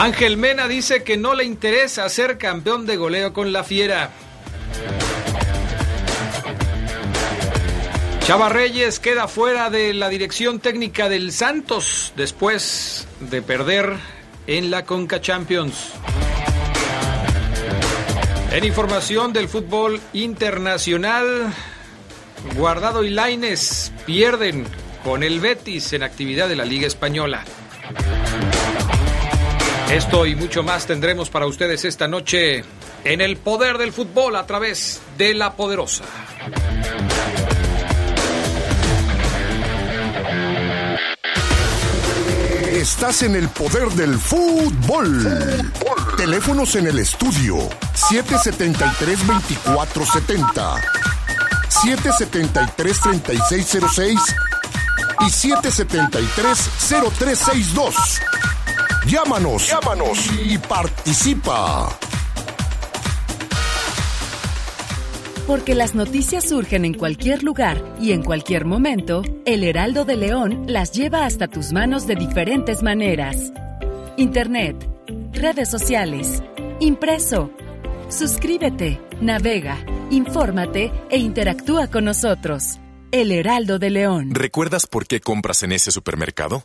Ángel Mena dice que no le interesa ser campeón de goleo con la Fiera. Chava Reyes queda fuera de la dirección técnica del Santos después de perder en la Conca Champions. En información del fútbol internacional, Guardado y Laines pierden con el Betis en actividad de la Liga Española. Esto y mucho más tendremos para ustedes esta noche en el poder del fútbol a través de la poderosa. Estás en el poder del fútbol. Teléfonos en el estudio 773-2470, 773-3606 y 773-0362. Llámanos, llámanos y participa. Porque las noticias surgen en cualquier lugar y en cualquier momento, el Heraldo de León las lleva hasta tus manos de diferentes maneras. Internet, redes sociales, impreso. Suscríbete, navega, infórmate e interactúa con nosotros. El Heraldo de León. ¿Recuerdas por qué compras en ese supermercado?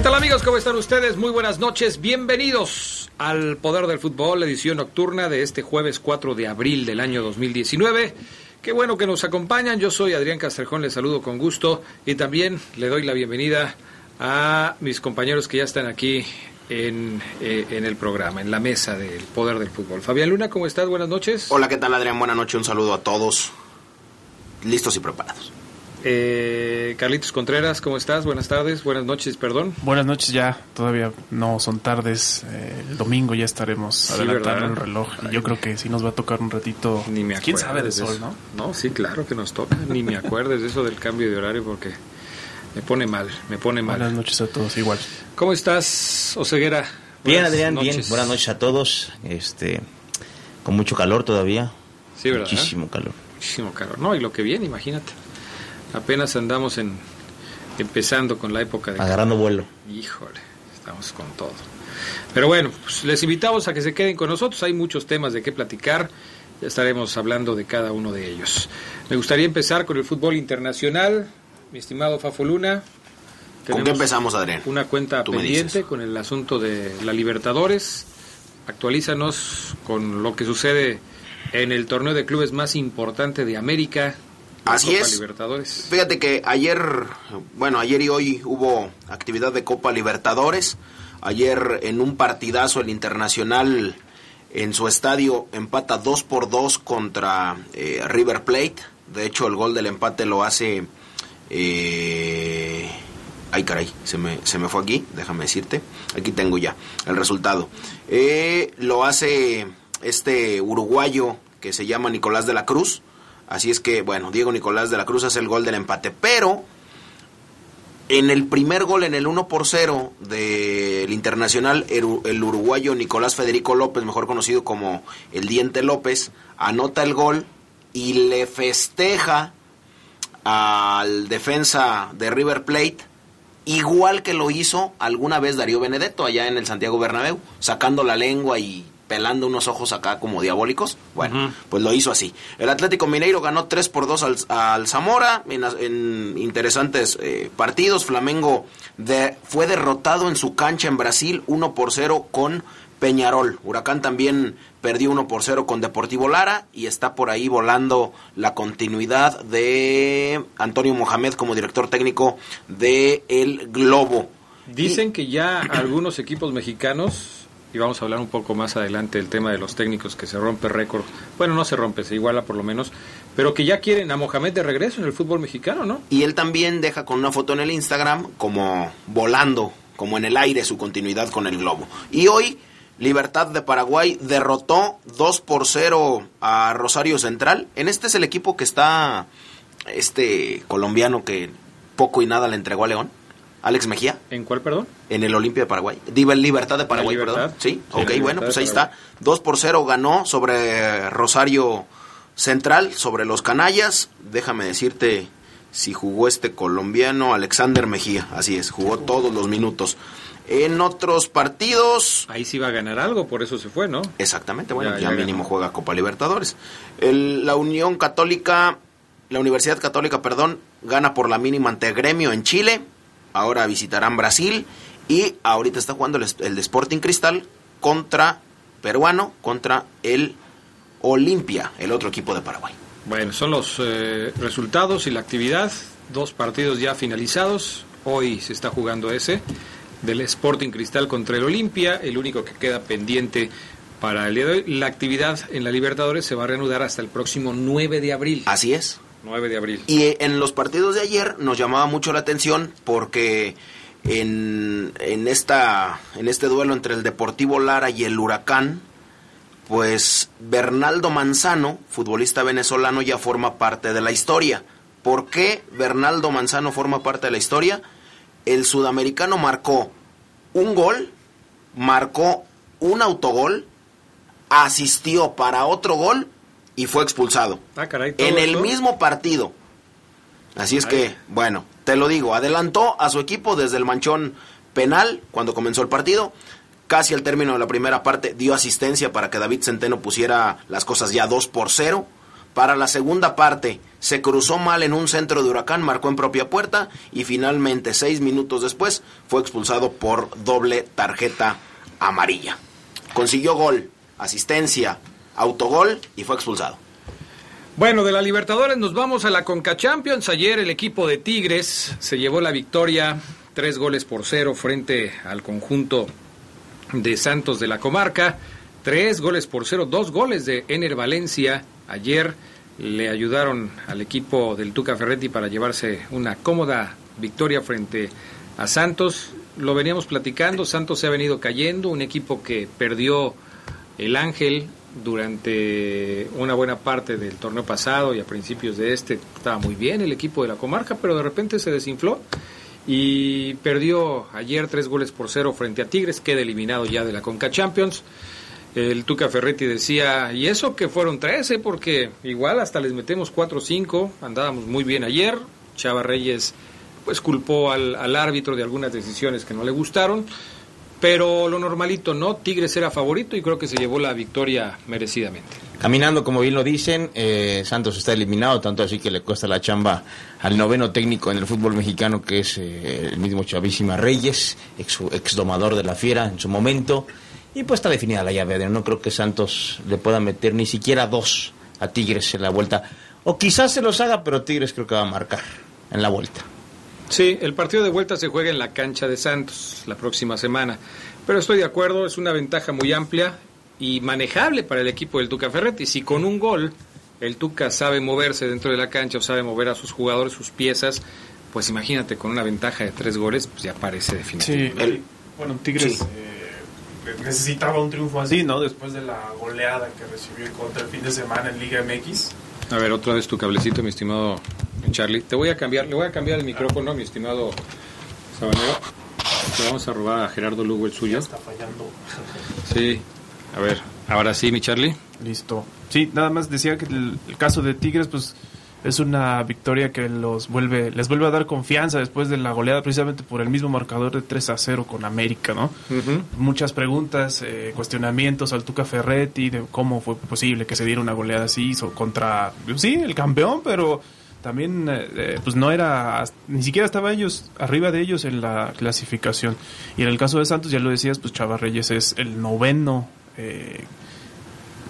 ¿Qué tal amigos? ¿Cómo están ustedes? Muy buenas noches. Bienvenidos al Poder del Fútbol, edición nocturna de este jueves 4 de abril del año 2019. Qué bueno que nos acompañan. Yo soy Adrián Castrejón, les saludo con gusto y también le doy la bienvenida a mis compañeros que ya están aquí en, eh, en el programa, en la mesa del Poder del Fútbol. Fabián Luna, ¿cómo estás? Buenas noches. Hola, ¿qué tal Adrián? Buenas noches, un saludo a todos. Listos y preparados. Eh, Carlitos Contreras, ¿cómo estás? Buenas tardes, buenas noches, perdón. Buenas noches ya, todavía no son tardes, eh, el domingo ya estaremos Sí, adelantando ¿verdad? el reloj y yo creo que sí nos va a tocar un ratito, Ni me acuerdo. quién sabe de de sol, eso. ¿no? No, sí, claro que nos toca. Ni me acuerdes de eso del cambio de horario porque me pone mal, me pone mal. Buenas noches a todos, igual. ¿Cómo estás, Oseguera? Bien, Buenas Adrián, noches. bien. Buenas noches a todos. Este, con mucho calor todavía. Sí, ¿verdad? Muchísimo calor. Muchísimo calor. No, y lo que viene, imagínate. Apenas andamos en empezando con la época de Agarrando vuelo. Híjole, estamos con todo. Pero bueno, pues les invitamos a que se queden con nosotros. Hay muchos temas de qué platicar. Ya estaremos hablando de cada uno de ellos. Me gustaría empezar con el fútbol internacional. Mi estimado Fafo Luna. ¿Con qué empezamos, Adrián? Una cuenta pendiente con el asunto de la Libertadores. Actualízanos con lo que sucede en el torneo de clubes más importante de América. Así Copa es. Libertadores. Fíjate que ayer, bueno, ayer y hoy hubo actividad de Copa Libertadores. Ayer en un partidazo el Internacional en su estadio empata 2 por 2 contra eh, River Plate. De hecho, el gol del empate lo hace eh, Ay, caray, se me, se me fue aquí, déjame decirte. Aquí tengo ya el resultado. Eh, lo hace este uruguayo que se llama Nicolás de la Cruz. Así es que, bueno, Diego Nicolás de la Cruz hace el gol del empate. Pero en el primer gol, en el 1 por 0 del Internacional, el, el uruguayo Nicolás Federico López, mejor conocido como el Diente López, anota el gol y le festeja al defensa de River Plate, igual que lo hizo alguna vez Darío Benedetto allá en el Santiago Bernabéu, sacando la lengua y pelando unos ojos acá como diabólicos. Bueno, pues lo hizo así. El Atlético Mineiro ganó 3 por 2 al, al Zamora en, en interesantes eh, partidos. Flamengo de, fue derrotado en su cancha en Brasil 1 por 0 con Peñarol. Huracán también perdió 1 por 0 con Deportivo Lara y está por ahí volando la continuidad de Antonio Mohamed como director técnico de El Globo. Dicen y... que ya algunos equipos mexicanos y vamos a hablar un poco más adelante del tema de los técnicos que se rompe récord. Bueno, no se rompe, se iguala por lo menos, pero que ya quieren a Mohamed de regreso en el fútbol mexicano, ¿no? Y él también deja con una foto en el Instagram como volando, como en el aire su continuidad con el globo. Y hoy Libertad de Paraguay derrotó 2 por 0 a Rosario Central. En este es el equipo que está este colombiano que poco y nada le entregó a León. Alex Mejía. ¿En cuál, perdón? En el Olimpia de Paraguay. Diva Libertad de Paraguay, libertad? perdón. Sí, sí ok, bueno, pues ahí está. 2 por 0 ganó sobre Rosario Central, sobre los Canallas. Déjame decirte si jugó este colombiano Alexander Mejía. Así es, jugó todos los minutos. En otros partidos. Ahí sí va a ganar algo, por eso se fue, ¿no? Exactamente, bueno, ya, ya, ya mínimo ganó. juega Copa Libertadores. El, la Unión Católica, la Universidad Católica, perdón, gana por la mínima ante Gremio en Chile ahora visitarán Brasil y ahorita está jugando el, el de Sporting Cristal contra peruano, contra el Olimpia, el otro equipo de Paraguay. Bueno, son los eh, resultados y la actividad, dos partidos ya finalizados, hoy se está jugando ese del Sporting Cristal contra el Olimpia, el único que queda pendiente para el día de hoy. La actividad en la Libertadores se va a reanudar hasta el próximo 9 de abril. Así es. 9 de abril. Y en los partidos de ayer nos llamaba mucho la atención porque en, en, esta, en este duelo entre el Deportivo Lara y el Huracán, pues Bernaldo Manzano, futbolista venezolano, ya forma parte de la historia. ¿Por qué Bernaldo Manzano forma parte de la historia? El sudamericano marcó un gol, marcó un autogol, asistió para otro gol y fue expulsado. Ah, caray, en el todo? mismo partido. Así es Ay. que, bueno, te lo digo, adelantó a su equipo desde el manchón penal cuando comenzó el partido. Casi al término de la primera parte dio asistencia para que David Centeno pusiera las cosas ya 2 por 0. Para la segunda parte se cruzó mal en un centro de huracán, marcó en propia puerta y finalmente seis minutos después fue expulsado por doble tarjeta amarilla. Consiguió gol, asistencia, autogol y fue expulsado. Bueno, de la Libertadores nos vamos a la Conca Champions. Ayer el equipo de Tigres se llevó la victoria, tres goles por cero frente al conjunto de Santos de la comarca. Tres goles por cero, dos goles de Ener Valencia. Ayer le ayudaron al equipo del Tuca Ferretti para llevarse una cómoda victoria frente a Santos. Lo veníamos platicando, Santos se ha venido cayendo, un equipo que perdió el Ángel durante una buena parte del torneo pasado y a principios de este estaba muy bien el equipo de la comarca, pero de repente se desinfló y perdió ayer tres goles por cero frente a Tigres, queda eliminado ya de la Conca Champions. El Tuca Ferretti decía, y eso que fueron 13, porque igual hasta les metemos 4 o 5, andábamos muy bien ayer, Chava Reyes pues culpó al, al árbitro de algunas decisiones que no le gustaron, pero lo normalito, ¿no? Tigres era favorito y creo que se llevó la victoria merecidamente. Caminando, como bien lo dicen, eh, Santos está eliminado, tanto así que le cuesta la chamba al noveno técnico en el fútbol mexicano, que es eh, el mismo Chavísima Reyes, ex, ex, domador de la Fiera en su momento. Y pues está definida la llave, no creo que Santos le pueda meter ni siquiera dos a Tigres en la vuelta. O quizás se los haga, pero Tigres creo que va a marcar en la vuelta. Sí, el partido de vuelta se juega en la cancha de Santos la próxima semana. Pero estoy de acuerdo, es una ventaja muy amplia y manejable para el equipo del Tuca Ferretti. Si con un gol el Tuca sabe moverse dentro de la cancha o sabe mover a sus jugadores, sus piezas, pues imagínate, con una ventaja de tres goles, pues ya parece definitivo. Sí, ¿no? el- bueno, Tigres Sí. eh, necesitaba un triunfo así, ¿no? Después de la goleada que recibió en contra el fin de semana en Liga MX. A ver, otra vez tu cablecito, mi estimado Charlie. Te voy a cambiar, le voy a cambiar el micrófono, mi estimado Sabanero. Le vamos a robar a Gerardo Lugo el suyo. Está fallando. Sí. A ver, ahora sí, mi Charlie. Listo. Sí, nada más decía que el, el caso de Tigres, pues es una victoria que los vuelve, les vuelve a dar confianza después de la goleada, precisamente por el mismo marcador de 3 a 0 con América, ¿no? Muchas preguntas, eh, cuestionamientos al Tuca Ferretti de cómo fue posible que se diera una goleada así so- contra, sí, el campeón, pero también eh, eh, pues no era, ni siquiera estaba ellos arriba de ellos en la clasificación. Y en el caso de Santos, ya lo decías, pues Chava Reyes es el noveno. eh,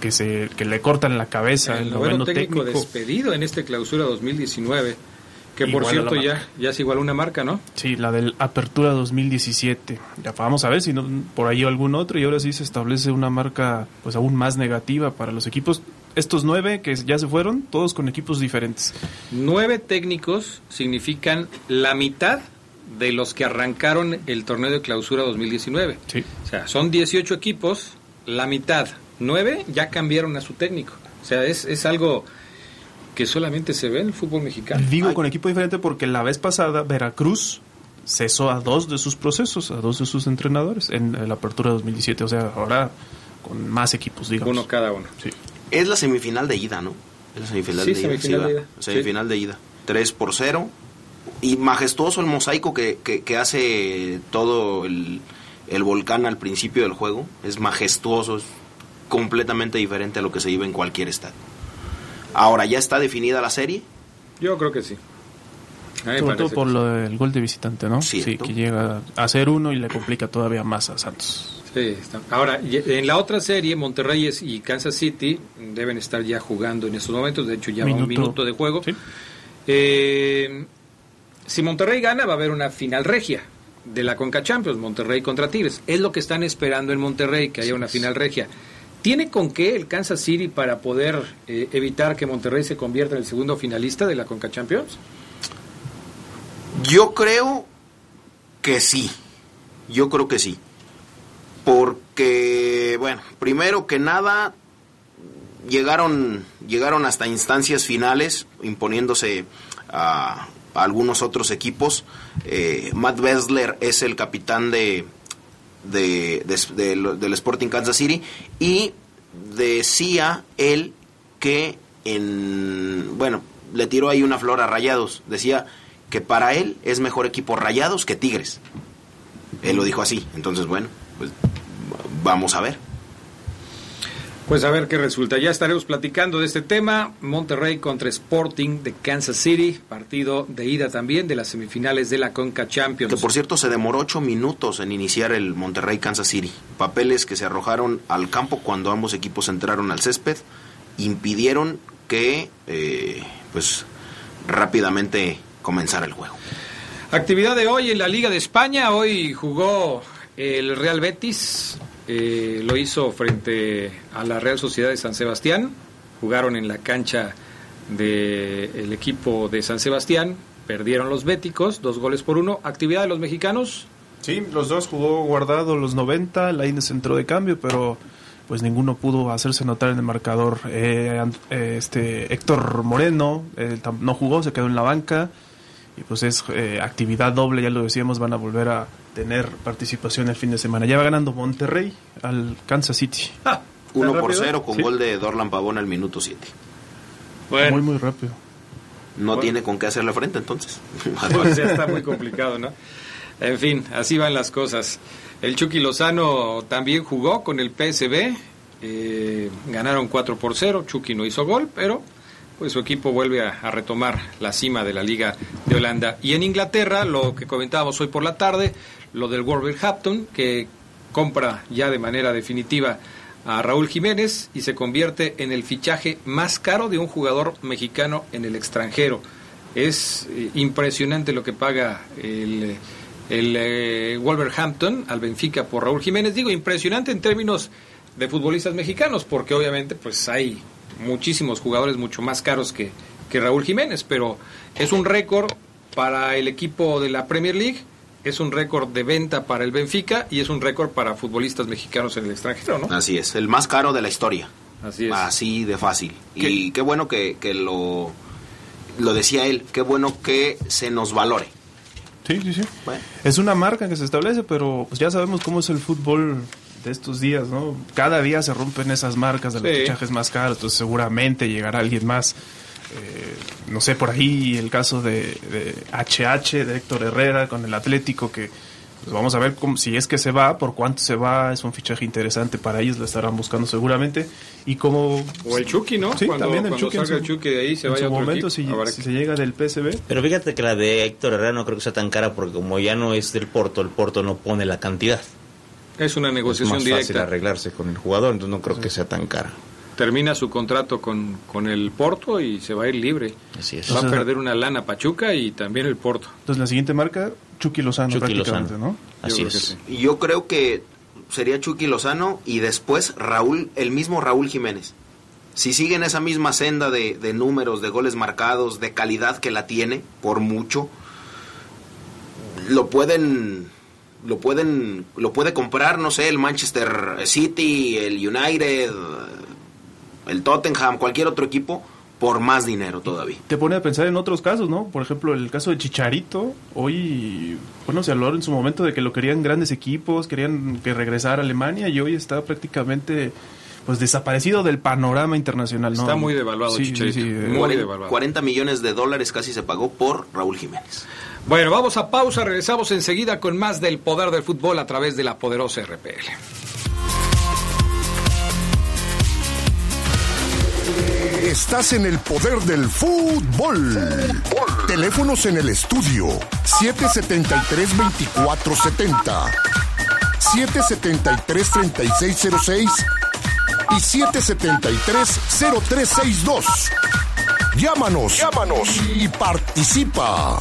que se que le cortan la cabeza El el, noveno noveno técnico, técnico, despedido en este clausura 2019. Que por cierto ya, ya es igual una marca, ¿no? sí la del Apertura 2017 ya vamos a ver si no por ahí algún otro y ahora sí se establece una marca pues aún más negativa para los equipos estos nueve que ya se fueron todos con equipos diferentes Nueve técnicos significan la mitad de los que arrancaron el torneo de clausura 2019. sí O sea, son 18 equipos, la mitad, nueve ya cambiaron a su técnico. O sea, es, es algo que solamente se ve en el fútbol mexicano. digo Ay. con equipo diferente porque la vez pasada Veracruz cesó a dos de sus procesos a dos de sus entrenadores en la Apertura 2017 o sea ahora con más equipos digamos Uno cada uno. sí Es la semifinal de ida, ¿no? Es la semifinal Sí, de ida. semifinal va. de ida. Semifinal de ida. 3 por 0. Y majestuoso el mosaico que, que, que hace todo el, el volcán al principio del juego. Es majestuoso, es completamente diferente a lo que se vive en cualquier estadio. Ahora, ¿ya está definida la serie? Yo creo que sí. Sobre todo por lo del gol de visitante, ¿no? Sí, que llega a ser uno y le complica todavía más a Santos. Sí, está. Ahora, en la otra serie, Monterrey es- y Kansas City deben estar ya jugando en estos momentos. De hecho, ya va un Minuto. minuto de juego. Sí. Eh, si Monterrey gana, va a haber una final regia de la Conca Champions, Monterrey contra Tigres. Es lo que están esperando en Monterrey, que haya una final regia. ¿Tiene con qué el Kansas City para poder eh, evitar que Monterrey se convierta en el segundo finalista de la Conca Champions? Yo creo que sí. Yo creo que sí. Porque, bueno, primero que nada, llegaron, llegaron hasta instancias finales, imponiéndose a, algunos otros equipos. Eh, Matt Besler es el capitán de, de- de- del Sporting Kansas City y decía él que en bueno le tiró ahí una flor a Rayados. Decía que para él es mejor equipo Rayados que Tigres. Él lo dijo así. Entonces bueno pues vamos a ver Pues a ver qué resulta. Ya estaremos platicando de este tema. Monterrey contra Sporting de Kansas City, partido de ida también de las semifinales de la Conca Champions. que por cierto se demoró ocho minutos en iniciar el Monterrey Kansas City papeles que se arrojaron al campo cuando ambos equipos entraron al césped impidieron que eh, pues rápidamente comenzara el juego Actividad de hoy en la Liga de España. Hoy jugó el Real Betis. eh, lo hizo frente a la Real Sociedad de San Sebastián. Jugaron en la cancha del equipo de San Sebastián. Perdieron los béticos, dos goles por uno. Actividad de los mexicanos. Sí, los dos jugó guardado los 90, Lainez entró de cambio, pero pues ninguno pudo hacerse notar en el marcador. Eh, eh, este Héctor Moreno eh, no jugó, se quedó en la banca y pues es eh, actividad doble, ya lo decíamos, van a volver a tener participación el fin de semana. Ya va ganando Monterrey al Kansas City. Ah, Uno ¿tan por rápido? cero con Sí. gol de Dorlan Pavón al minuto 7. Bueno, Muy, muy rápido. No Bueno. tiene con qué hacerle frente entonces. Pues ya está muy complicado, ¿no? En fin, así van las cosas. El Chucky Lozano también jugó con el PSB. eh, ganaron 4 por 0. Chucky no hizo gol, pero pues su equipo vuelve a, retomar la cima de la Liga de Holanda. Y en Inglaterra, lo que comentábamos hoy por la tarde, lo del Wolverhampton, que compra ya de manera definitiva a Raúl Jiménez y se convierte en el fichaje más caro de un jugador mexicano en el extranjero. Es eh, impresionante lo que paga el, el eh, Wolverhampton al Benfica por Raúl Jiménez. Digo, impresionante en términos de futbolistas mexicanos, porque obviamente pues hay muchísimos jugadores mucho más caros que, que Raúl Jiménez, pero es un récord para el equipo de la Premier League, es un récord de venta para el Benfica y es un récord para futbolistas mexicanos en el extranjero, ¿no? Así es, el más caro de la historia. Así es. Así de fácil. Y qué bueno que, que lo, lo decía él, qué bueno que se nos valore. Sí, sí, sí. Es una marca que se establece, pero pues ya sabemos cómo es el fútbol de estos días, ¿no? Cada día se rompen esas marcas de los Sí. fichajes más caros, entonces seguramente llegará alguien más. Eh, no sé, por ahí el caso de, de HH, de Héctor Herrera con el Atlético, que pues vamos a ver cómo, si es que se va, por cuánto se va, es un fichaje interesante para ellos, lo estarán buscando seguramente. Y como... O el Chucky, ¿no? Sí, Cuando- también el cuando Chucky. en salga su- el Chucky de ahí, se en vaya su otro momento, equipo. si, si se llega del PSV. Pero fíjate que la de Héctor Herrera no creo que sea tan cara porque como ya no es del Porto, el Porto no pone la cantidad. Es una Es negociación más fácil directa. arreglarse con el jugador, entonces no creo que sea tan cara. Termina su contrato con, con el Porto y se va a ir libre. Así es. Va a perder una lana Pachuca y también el Porto. Entonces la siguiente marca, Chucky Lozano Chucky prácticamente, Lozano. ¿no? Así creo es. sí. Y yo creo que sería Chucky Lozano y después Raúl, el mismo Raúl Jiménez. Si siguen esa misma senda de, de números, de goles marcados, de calidad que la tiene, por mucho, lo pueden, lo pueden, lo puede comprar, no sé, el Manchester City, el United, el Tottenham, cualquier otro equipo, por más dinero todavía. te pone a pensar en otros casos, ¿no? Por ejemplo, el caso de Chicharito, hoy, bueno, se habló en su momento de que lo querían grandes equipos, querían que regresara a Alemania y hoy está prácticamente pues desaparecido del panorama internacional, ¿no? Está muy devaluado Sí, Chicharito. sí, sí, Muy devaluado. 40 millones de dólares casi se pagó por Raúl Jiménez. Bueno, vamos a pausa, regresamos enseguida con más del poder del fútbol a través de la poderosa RPL. Estás en el poder del fútbol. Teléfonos en el estudio 773-2470, 773-3606 y 773-0362. Llámanos, llámanos y participa.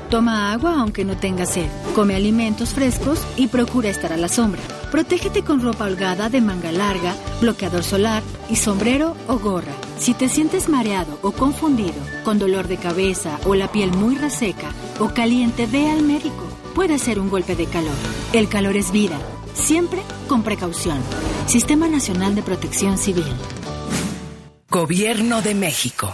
Toma agua aunque no tengas sed. Come alimentos frescos y procura estar a la sombra. Protégete con ropa holgada de manga larga, bloqueador solar y sombrero o gorra. Si te sientes mareado o confundido, con dolor de cabeza o la piel muy reseca o caliente, ve al médico. Puede ser un golpe de calor. El calor es vida. Siempre con precaución. Sistema Nacional de Protección Civil. Gobierno de México.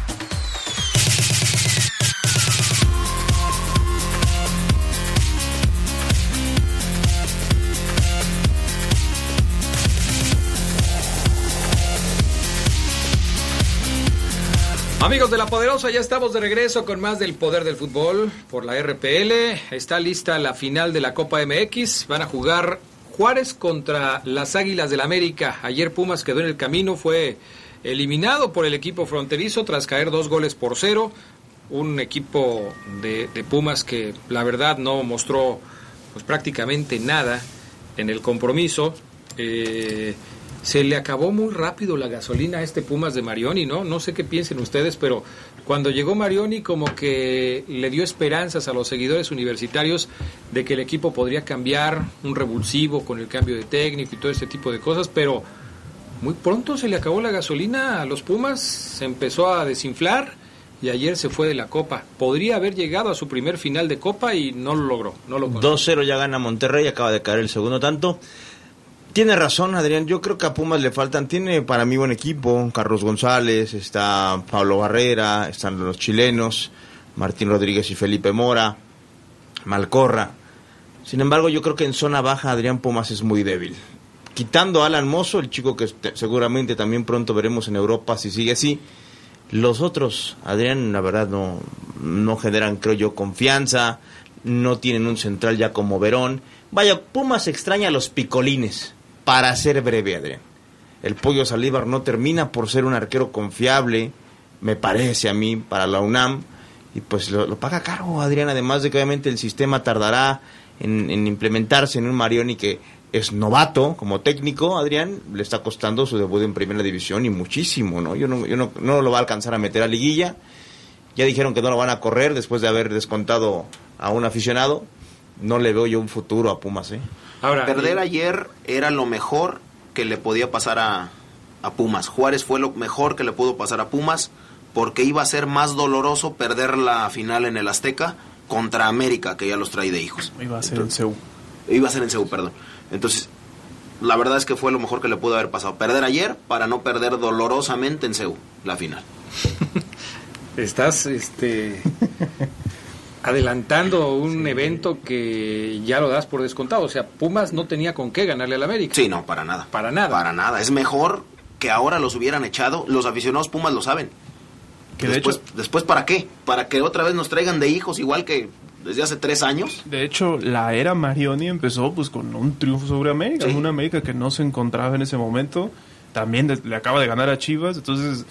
Amigos de la Poderosa, ya estamos de regreso con más del poder del fútbol por la RPL. Está lista la final de la Copa MX. Van a jugar Juárez contra las Águilas del América. Ayer Pumas quedó en el camino, fue eliminado por el equipo fronterizo tras caer dos goles por cero. Un equipo de, de Pumas que la verdad no mostró pues prácticamente nada en el compromiso. Eh, se le acabó muy rápido la gasolina a este Pumas de Marioni, ¿no? No sé qué piensen ustedes, pero cuando llegó Marioni como que le dio esperanzas a los seguidores universitarios de que el equipo podría cambiar un revulsivo con el cambio de técnico y todo ese tipo de cosas, pero muy pronto se le acabó la gasolina a los Pumas, se empezó a desinflar y ayer se fue de la Copa. Podría haber llegado a su primer final de Copa y no lo logró. No lo 2-0 ya gana Monterrey, acaba de caer el segundo tanto. Tiene razón, Adrián. Yo creo que a Pumas le faltan. Tiene para mí buen equipo. Carlos González, está Pablo Barrera, están los chilenos, Martín Rodríguez y Felipe Mora, Malcorra. Sin embargo, yo creo que en zona baja Adrián Pumas es muy débil. Quitando a Alan Mozo, el chico que seguramente también pronto veremos en Europa si sigue así. Los otros, Adrián, la verdad no, no generan, creo yo, confianza. No tienen un central ya como Verón. Vaya, Pumas extraña a los picolines para ser breve, Adrián. El Pollo Salívar no termina por ser un arquero confiable, me parece a mí, para la UNAM. Y pues lo, paga caro, Adrián, además de que obviamente el sistema tardará en, implementarse en un Marioni que es novato como técnico, Adrián, le está costando su debut en primera división y muchísimo, ¿no? Yo no, yo no, no lo va a alcanzar a meter a liguilla. Ya dijeron que no lo van a correr después de haber descontado a un aficionado. No le veo yo un futuro a Pumas, ¿eh? Perder ayer era lo mejor que le podía pasar a, a Pumas. Juárez fue lo mejor que le pudo pasar a Pumas porque iba a ser más doloroso perder la final en el Azteca contra América, que ya los trae de hijos. Iba a ser en CEU. Iba a ser en CEU, perdón. Entonces, la verdad es que fue lo mejor que le pudo haber pasado. Perder ayer para no perder dolorosamente en CEU la final. Estás este adelantando un evento que ya lo das por descontado. O sea, Pumas no tenía con qué ganarle al América. Sí, no, para nada. Para nada. Para nada. Es mejor que ahora los hubieran echado. Los aficionados Pumas lo saben. Que después, después, ¿para qué? Para que otra vez nos traigan de hijos igual que desde hace tres años. De hecho, la era Marioni empezó pues con un triunfo sobre América. Una América que no se encontraba en ese momento. También le acaba de ganar a Chivas. Entonces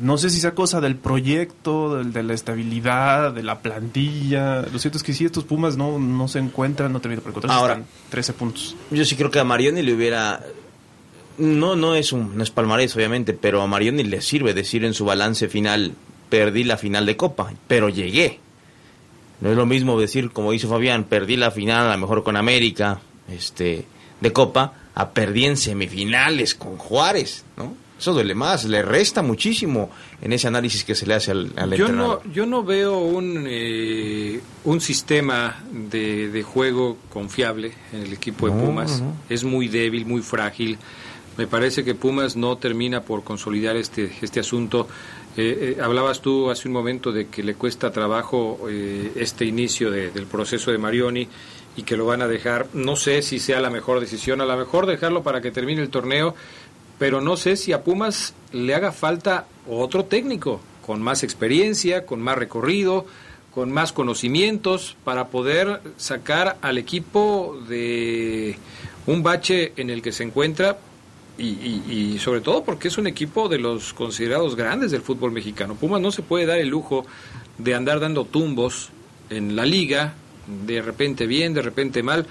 no sé si sea cosa del proyecto, del, de la estabilidad, de la plantilla. Lo cierto es que si estos Pumas no, no se encuentran, no terminan por encontrar. Ahora, 13 puntos. Yo sí creo que a Marioni le hubiera. No, no es un no es palmarés, obviamente, pero a Marioni le sirve decir en su balance final: perdí la final de Copa, pero llegué. No es lo mismo decir, como dice Fabián, perdí la final a lo mejor con América este, de Copa, a perdí en semifinales con Juárez, ¿no? Eso duele más, le resta muchísimo en ese análisis que se le hace al, al yo No, yo no veo un, eh, un sistema de, juego confiable en el equipo de Pumas. Es muy débil, muy frágil. Me parece que Pumas no termina por consolidar este, este asunto. Eh, eh, hablabas tú hace un momento de que le cuesta trabajo este inicio del proceso de Marioni y que lo van a dejar. No sé si sea la mejor decisión, a lo mejor dejarlo para que termine el torneo pero no sé si a Pumas le haga falta otro técnico con más experiencia, con más recorrido, con más conocimientos para poder sacar al equipo de un bache en el que se encuentra y, sobre todo porque es un equipo de los considerados grandes del fútbol mexicano. Pumas no se puede dar el lujo de andar dando tumbos en la liga, de repente bien, de repente mal.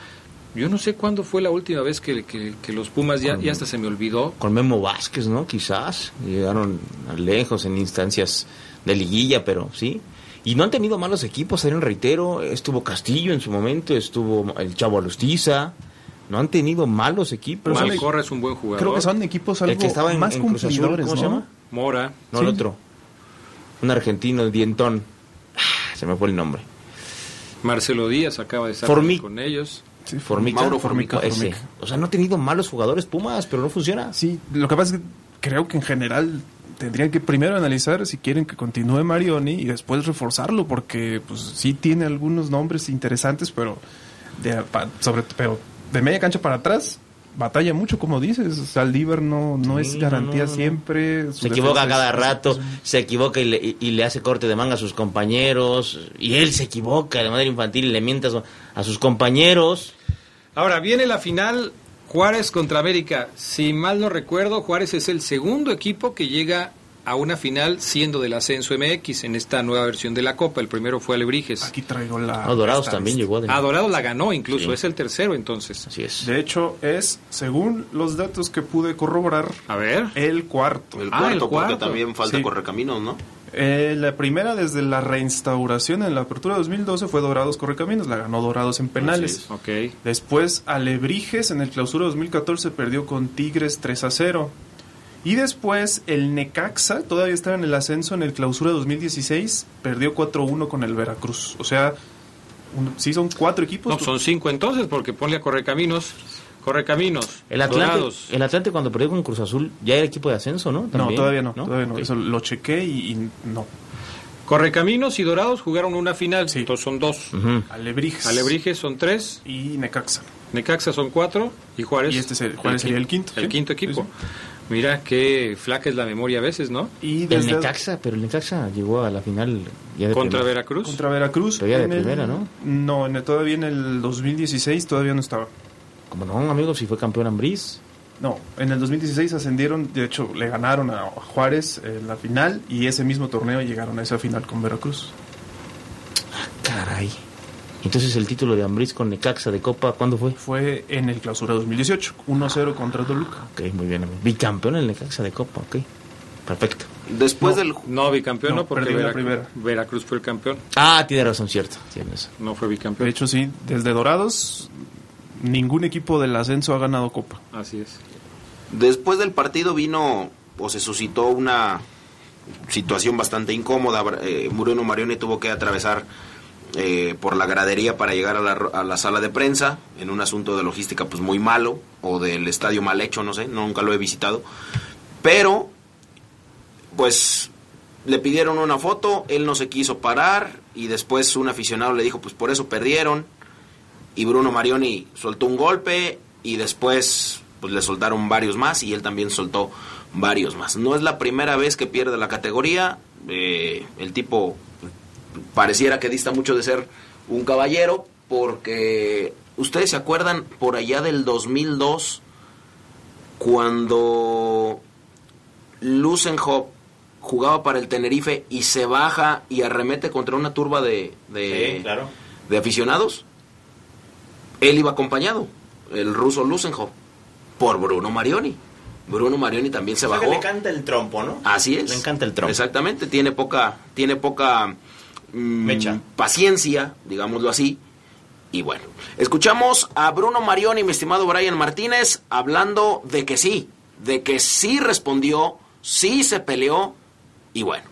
Yo no sé cuándo fue la última vez que, los Pumas ya, ya hasta se me olvidó. Con Memo Vázquez, ¿no? Quizás. Llegaron lejos en instancias de liguilla, pero sí. Y no han tenido malos equipos, en reitero. Estuvo Castillo en su momento, estuvo el Chavo Alustiza. No han tenido malos equipos. Malcorra es un buen jugador. Creo que son equipos algo el que estaba en, más cumplidores, ¿cómo se llama? Mora. No, el otro. Un argentino, el dientón. Ah, se me fue el nombre. Marcelo Díaz acaba de estar con ellos. Formica, Mauro Formica, O sea, no ha tenido malos jugadores Pumas, pero no funciona. Sí, lo que pasa es que creo que en general tendrían que primero analizar si quieren que continúe Marioni y después reforzarlo, porque pues sí tiene algunos nombres interesantes, pero de, sobre, pero de media cancha para atrás batalla mucho, como dices. Saldívar no, no es garantía siempre. Se equivoca cada rato, se equivoca y le, y le, hace corte de manga a sus compañeros. Y él se equivoca de manera infantil y le miente a, sus compañeros. Ahora viene la final Juárez contra América. Si mal no recuerdo, Juárez es el segundo equipo que llega a una final siendo del ascenso MX en esta nueva versión de la Copa. El primero fue Alebrijes. Aquí traigo la. Ah, Dorados también llegó a Ah, Dorados la ganó incluso, Sí. es el tercero entonces. Así es. De hecho, es, según los datos que pude corroborar, A ver. el cuarto. El Ah, cuarto, el porque cuarto. también falta Sí. Correcaminos, ¿no? Eh, la primera, desde la reinstauración en la apertura 2012, fue Dorados Correcaminos. La ganó Dorados en penales. Ok. Después, Alebrijes en el clausura 2014 perdió con Tigres 3 a 0. Y después, el Necaxa, todavía estaba en el ascenso en el clausura 2016, perdió 4-1 con el Veracruz. O sea, un- sí son cuatro equipos. No, son cinco entonces, porque ponle a Correcaminos. Correcaminos. El Atlante, Dorados. el Atlante cuando perdió con Cruz Azul ya era equipo de ascenso, ¿no? No, todavía no, todavía no. Eso lo chequé y, y no. Correcaminos y Dorados jugaron una final. Entonces son dos. Ujú. Alebrijes. Alebrijes son tres. Y Necaxa. Necaxa son cuatro. Y Juárez. Y este es el- Juárez sería el quinto, El sí. quinto equipo. Mira qué flaca es la memoria a veces, ¿no? Y El Necaxa, pero el Necaxa llegó a la final ya de Contra primera. Veracruz. contra Veracruz. Pero ya de el- primera, ¿no? No, en el- todavía en el 2016 todavía no estaba. Como no, amigos, si fue campeón Ambriz. No, en el 2016 ascendieron, de hecho le ganaron a Juárez en la final y ese mismo torneo llegaron a esa final con Veracruz. Caray. Entonces el título de Ambriz con Necaxa de Copa, ¿cuándo fue? Fue en el clausura 2018, 1-0 contra Toluca. Ok, muy bien. amigo. Bicampeón el Necaxa de Copa, ok. Perfecto. Después del... No, bicampeón no, No, porque perdió la Vera- primera. Veracruz fue el campeón. Ah, tiene razón, cierto. Tienes. No fue De bicampeón. hecho sí, desde Dorados ningún equipo del ascenso ha ganado Copa. Así es. Después del partido vino o se suscitó una situación bastante incómoda. Eh, Bruno Marioni tuvo que atravesar eh, por la gradería para llegar a la, sala de prensa en un asunto de logística pues muy malo o del estadio mal hecho, no sé, nunca lo he visitado. Pero pues le pidieron una foto, él no se quiso parar y después un aficionado le dijo pues por eso perdieron y Bruno Marioni soltó un golpe y después pues le soltaron varios más y él también soltó varios más. No es la primera vez que pierde la categoría, eh, el tipo pareciera que dista mucho de ser un caballero porque ustedes se acuerdan por allá del 2002 cuando Lusenhop jugaba para el Tenerife y se baja y arremete contra una turba de, de, de aficionados. Él iba acompañado, el ruso Lusenhop, por Bruno Marioni. Bruno Marioni también se bajó. le encanta el trompo, ¿no? Así es. Le encanta el trompo. Exactamente, tiene poca, tiene poca mm, Mecha. paciencia, digámoslo así. Y bueno, escuchamos a Bruno Marioni, mi estimado Brian Martínez, hablando de que sí, de que sí respondió, sí se peleó, y bueno.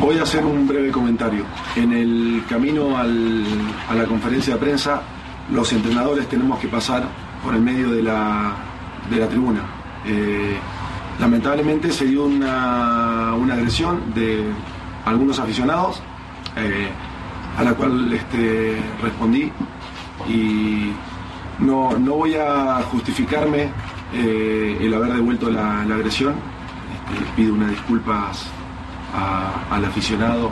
Voy a hacer un breve comentario. En el camino al- a la conferencia de prensa, los entrenadores tenemos que pasar por el medio de la, de la tribuna. Eh, lamentablemente se dio una, una agresión de algunos aficionados, eh, a la cual este, respondí y no, no voy a justificarme eh, el haber devuelto la, agresión. Este, pido unas disculpas al aficionado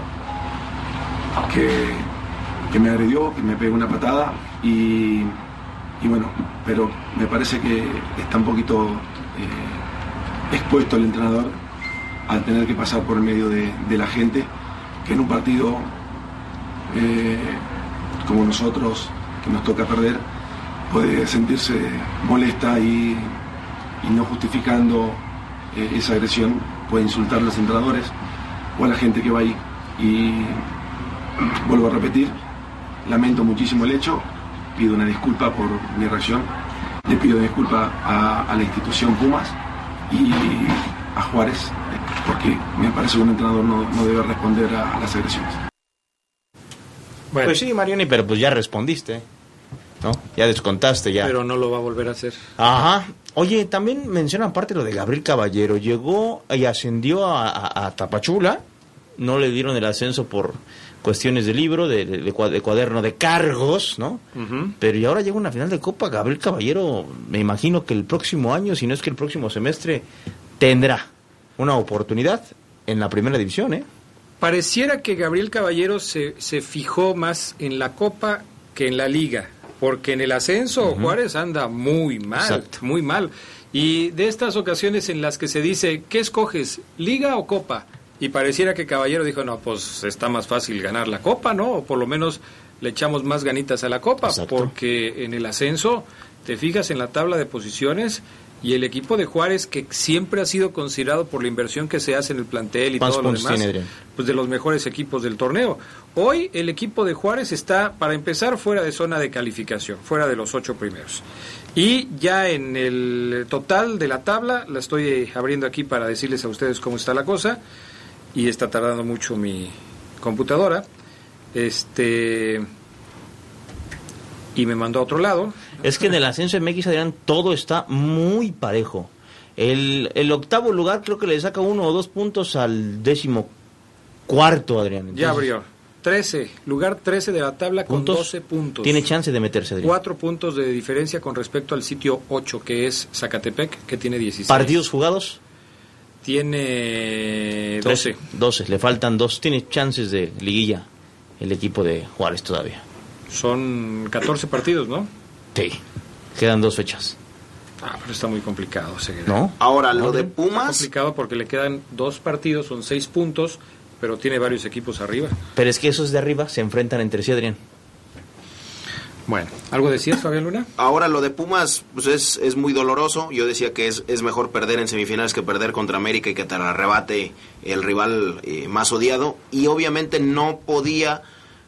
que, que me agredió, que me pegó una patada y, y bueno, pero me parece que está un poquito eh, expuesto el entrenador al tener que pasar por el medio de, la gente, que en un partido eh, como nosotros, que nos toca perder, puede sentirse molesta y, no justificando eh, esa agresión, puede insultar a los entrenadores o a la gente que va ahí. Y vuelvo a repetir, lamento muchísimo el hecho, pido una disculpa por mi reacción, le pido disculpa a la institución Pumas y a Juárez, porque me parece que un entrenador no, no debe responder a, a las agresiones. Bueno, Pues sí, Marioni, pero pues ya respondiste. ¿No? Ya descontaste, ya. pero no lo va a volver a hacer. Ajá. Oye, también menciona aparte lo de Gabriel Caballero. Llegó y ascendió a, a- a Tapachula. No le dieron el ascenso por cuestiones de libro, de, de- de cua- de cuaderno de cargos, ¿no? Pero y ahora llega una final de Copa. Gabriel Caballero, me imagino que el próximo año, si no es que el próximo semestre, tendrá una oportunidad en la primera división, ¿eh? Pareciera que Gabriel Caballero se, se fijó más en la Copa que en la Liga, porque en el ascenso Juárez anda muy mal, Exacto. muy mal. Y de estas ocasiones en las que se dice, ¿qué escoges? ¿Liga o Copa? Y pareciera que Caballero dijo, no, pues está más fácil ganar la Copa, ¿no? O por lo menos le echamos más ganitas a la Copa, porque en el ascenso, te fijas en la tabla de posiciones y el equipo de Juárez, que siempre ha sido considerado por la inversión que se hace en el plantel y todo lo demás, pues de los mejores equipos del torneo. Hoy el equipo de Juárez está, para empezar, fuera de zona de calificación, fuera de los ocho primeros. Y ya en el total de la tabla, la estoy abriendo aquí para decirles a ustedes cómo está la cosa, y está tardando mucho mi computadora. Este y me mandó a otro lado. Es que en el ascenso de MX, Adrián, todo está muy parejo. El, el, octavo lugar creo que le saca uno o dos puntos al décimo cuarto, Adrián. ya abrió. 13, lugar 13 de la tabla con 12 puntos. Tiene chance de meterse, Adrián. Cuatro puntos de diferencia con respecto al sitio 8, que es Zacatepec, que tiene 16. ¿Partidos jugados? Tiene 12. 12, le faltan dos. Tiene chances de liguilla el equipo de Juárez todavía. Son 14 partidos, ¿no? Sí, quedan dos fechas. Ah, pero está muy complicado. ¿No? Ahora, lo de Pumas... Está complicado porque le quedan dos partidos, son seis puntos, pero tiene varios equipos arriba. Pero es que esos de arriba se enfrentan entre sí, Adrián. Bueno, ¿algo decías, Fabián Luna? Ahora lo de Pumas pues es, es muy doloroso. Yo decía que es, es mejor perder en semifinales que perder contra América y que te arrebate el rival eh, más odiado. Y obviamente no podía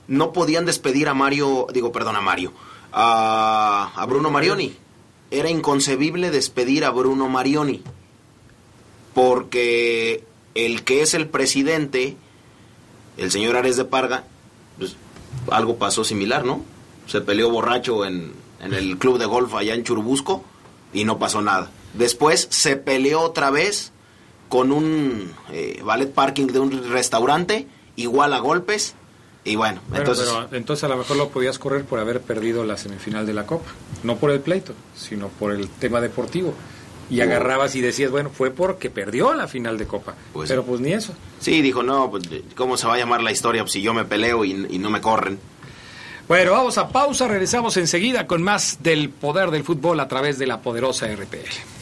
no podían despedir a Mario, digo, perdón, a Mario, a, Bruno Marioni. Era inconcebible despedir a Bruno Marioni, porque el que es el presidente, el señor Ares de Parga, pues algo pasó similar, ¿no? Se peleó borracho en, en el club de golf allá en Churubusco y no pasó nada. Después se peleó otra vez con un eh, ballet parking de un restaurante, igual a golpes, y bueno, entonces... Pero, entonces a lo mejor lo podías correr por haber perdido la semifinal de la Copa. No por el pleito, sino por el tema deportivo. Y agarrabas y decías, bueno, fue porque perdió la final de Copa. Pues pero pues ni eso. Sí, dijo, no, pues, ¿cómo se va a llamar la historia si yo me peleo y, y no me corren? Bueno, vamos a pausa, regresamos enseguida con más del poder del fútbol a través de la poderosa RPL.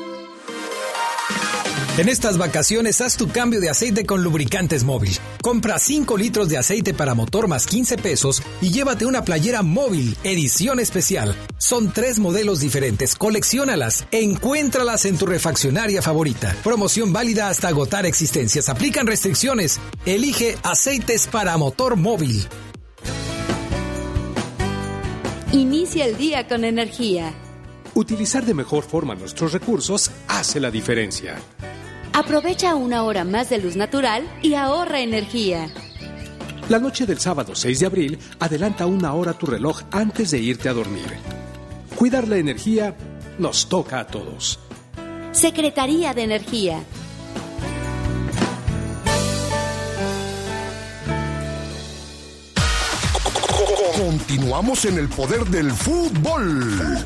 En estas vacaciones haz tu cambio de aceite con lubricantes móvil. Compra 5 litros de aceite para motor más 15 pesos y llévate una playera móvil, edición especial. Son tres modelos diferentes, colecciónalas e encuéntralas en tu refaccionaria favorita. Promoción válida hasta agotar existencias. Aplican restricciones. Elige aceites para motor móvil. Inicia el día con energía. Utilizar de mejor forma nuestros recursos hace la diferencia. Aprovecha una hora más de luz natural y ahorra energía. La noche del sábado 6 de abril, adelanta una hora tu reloj antes de irte a dormir. Cuidar la energía nos toca a todos. Secretaría de Energía. Continuamos en el poder del fútbol.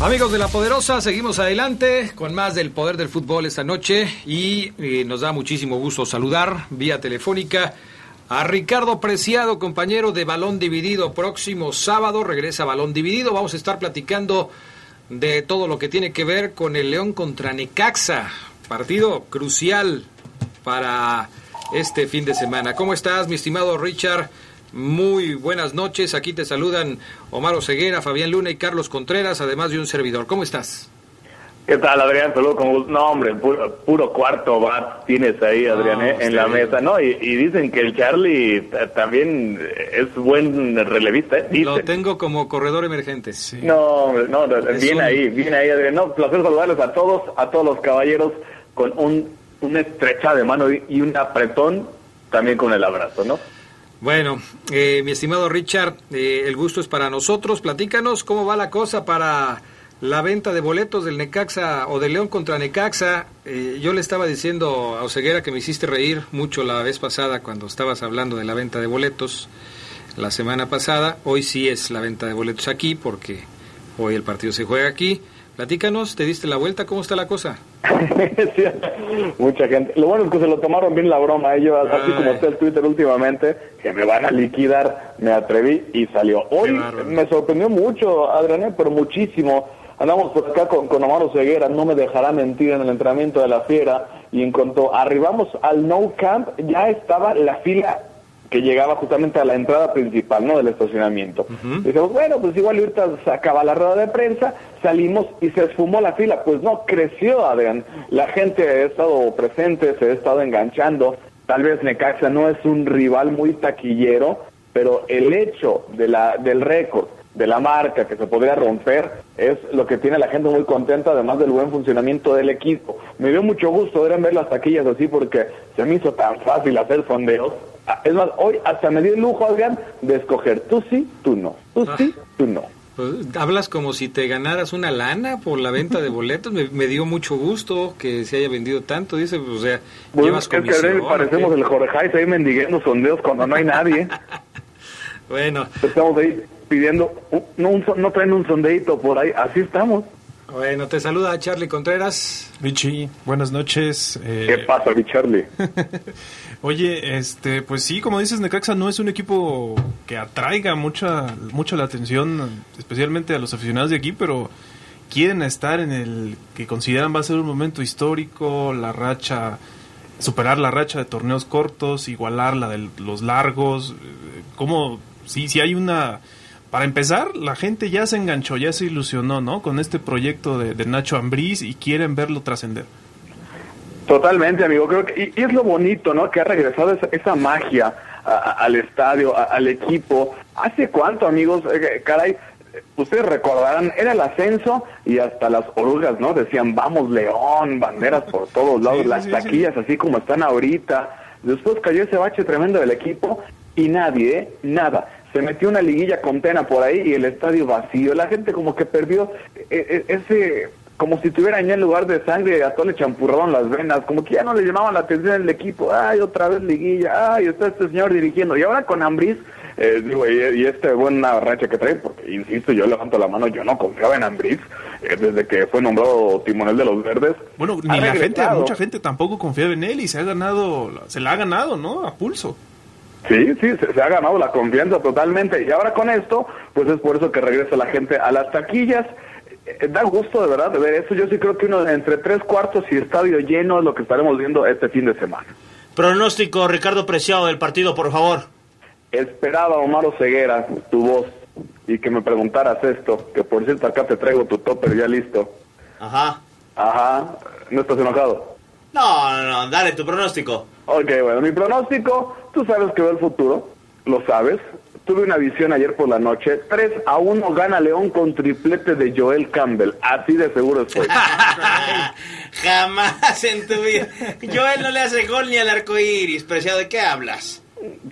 Amigos de la Poderosa, seguimos adelante con más del poder del fútbol esta noche y eh, nos da muchísimo gusto saludar vía telefónica a Ricardo Preciado, compañero de Balón Dividido. Próximo sábado regresa Balón Dividido. Vamos a estar platicando de todo lo que tiene que ver con el León contra Necaxa. Partido crucial para este fin de semana. ¿Cómo estás, mi estimado Richard? Muy buenas noches. Aquí te saludan Omar Oseguera, Fabián Luna y Carlos Contreras, además de un servidor. ¿Cómo estás? ¿Qué tal, Adrián? Saludos con No, hombre, puro, cuarto bat tienes ahí, Adrián, ¿eh? en la mesa. No, y, dicen que el Charlie también es buen relevista. ¿eh? Lo tengo como corredor emergente. No, no, bien ahí, bien ahí, Adrián. No, placer saludarles a todos, a todos los caballeros con un, una estrecha de mano y un apretón también con el abrazo, ¿no? Bueno, eh, mi estimado Richard, eh, el gusto es para nosotros. Platícanos cómo va la cosa para la venta de boletos del Necaxa o de León contra Necaxa. Eh, yo le estaba diciendo a Oseguera que me hiciste reír mucho la vez pasada cuando estabas hablando de la venta de boletos la semana pasada. Hoy sí es la venta de boletos aquí porque hoy el partido se juega aquí. Platícanos, ¿te diste la vuelta? ¿Cómo está la cosa? mucha gente. Lo bueno es que se lo tomaron bien la broma. Ellos, así como está el Twitter últimamente, que me van a liquidar, me atreví y salió. Hoy me sorprendió mucho, Adrián, pero muchísimo. Andamos por acá con, con Omar Ceguera, no me dejará mentir en el entrenamiento de la fiera. Y en cuanto arribamos al No Camp, ya estaba la fila que llegaba justamente a la entrada principal, ¿no? Del estacionamiento. Dijimos, bueno, pues igual ahorita se acaba la rueda de prensa, salimos y se esfumó la fila. Pues no, creció, Adrián. La gente ha estado presente, se ha estado enganchando. Tal vez Necaxa no es un rival muy taquillero, pero el hecho de la, del récord, de la marca que se podría romper, es lo que tiene la gente muy contenta, además del buen funcionamiento del equipo. Me dio mucho gusto ver las taquillas así porque se me hizo tan fácil hacer sondeos es más, hoy hasta me dio el lujo, Adrián, de escoger tú sí, tú no. Tú sí, ah. tú no. Pues, hablas como si te ganaras una lana por la venta de boletos. Me, dio mucho gusto que se haya vendido tanto. Dice, pues, o sea, llevas comisión. parecemos el Jorge ahí mendigando sondeos cuando no hay nadie. bueno. Estamos ahí pidiendo, no, no traen un sondeito por ahí. Así estamos. Bueno, te saluda Charlie Contreras. Vichy, buenas noches. Eh... ¿Qué pasa, mi Charlie? Oye, este, pues sí, como dices, Necaxa no es un equipo que atraiga mucha, mucha la atención, especialmente a los aficionados de aquí, pero quieren estar en el que consideran va a ser un momento histórico, la racha, superar la racha de torneos cortos, igualar la de los largos, como, sí, sí hay una para empezar, la gente ya se enganchó, ya se ilusionó, ¿no? Con este proyecto de, Nacho Ambriz y quieren verlo trascender. Totalmente, amigo. Creo que y, es lo bonito, ¿no? Que ha regresado esa, magia al estadio, al equipo. ¿Hace cuánto, amigos? Eh, caray, ustedes recordarán, era el ascenso y hasta las orugas, ¿no? Decían, vamos León, banderas por todos lados, las taquillas así como están ahorita. Después cayó ese bache tremendo del equipo y nadie, ¿eh? nada se metió una liguilla con Tena por ahí y el estadio vacío. La gente como que perdió eh, eh, ese, como si tuviera ya en lugar de sangre a todo le champurraban las venas, como que ya no le llamaban la atención el equipo. Ay, otra vez liguilla, ay, está este señor dirigiendo. Y ahora con Ambriz, eh, digo, y, este buena racha que trae, porque insisto, yo levanto la mano, yo no confiaba en Ambriz desde que fue nombrado timonel de los verdes. Bueno, ni la gente, mucha gente tampoco confiaba en él y se ha ganado, se la ha ganado, ¿no? A pulso. Sí, sí, se, ha ganado la confianza totalmente. Y ahora con esto, pues es por eso que regresa la gente a las taquillas. Eh, da gusto de verdad de ver eso. Yo sí creo que uno entre tres cuartos y estadio lleno es lo que estaremos viendo este fin de semana. Pronóstico, Ricardo Preciado, del partido, por favor. Esperaba Omar Ceguera tu voz y que me preguntaras esto, que por cierto acá te traigo tu topper ya listo. Ajá. Ajá. ¿No estás enojado? No, no, no, dale tu pronóstico. Ok, bueno, mi pronóstico, tú sabes que veo el futuro, lo sabes. Tuve una visión ayer por la noche. 3 a 1 gana León con triplete de Joel Campbell. Así de seguro estoy. Jamás en tu vida. Joel no le hace gol ni al arco iris. Preciado, ¿de qué hablas?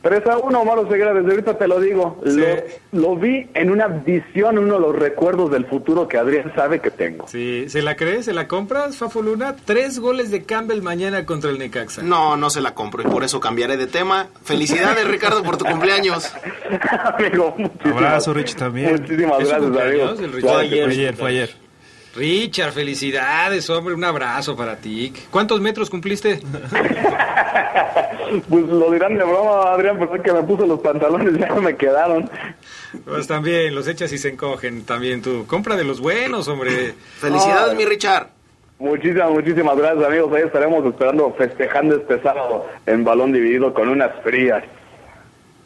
3 a 1, Omar Ceguera, desde ahorita te lo digo. Lo, vi en una visión, uno de los recuerdos del futuro que Adrián sabe que tengo. Sí, ¿se la crees? ¿Se la compras, Fafo Luna? Tres goles de Campbell mañana contra el Necaxa. No, no se la compro y por eso cambiaré de tema. Felicidades, Ricardo, por tu cumpleaños. amigo, Abrazo, Rich, también. Muchísimas gracias, amigo. fue ayer, fue ayer. Richard, felicidades, hombre, un abrazo para ti. ¿Cuántos metros cumpliste? pues lo dirán de broma, Adrián, pero es que me puse los pantalones ya no me quedaron. Pues también, los echas y se encogen también tú. Compra de los buenos, hombre. Felicidades, mi Richard. Muchísimas, muchísimas gracias, amigos. Ahí estaremos esperando, festejando este sábado en balón dividido con unas frías.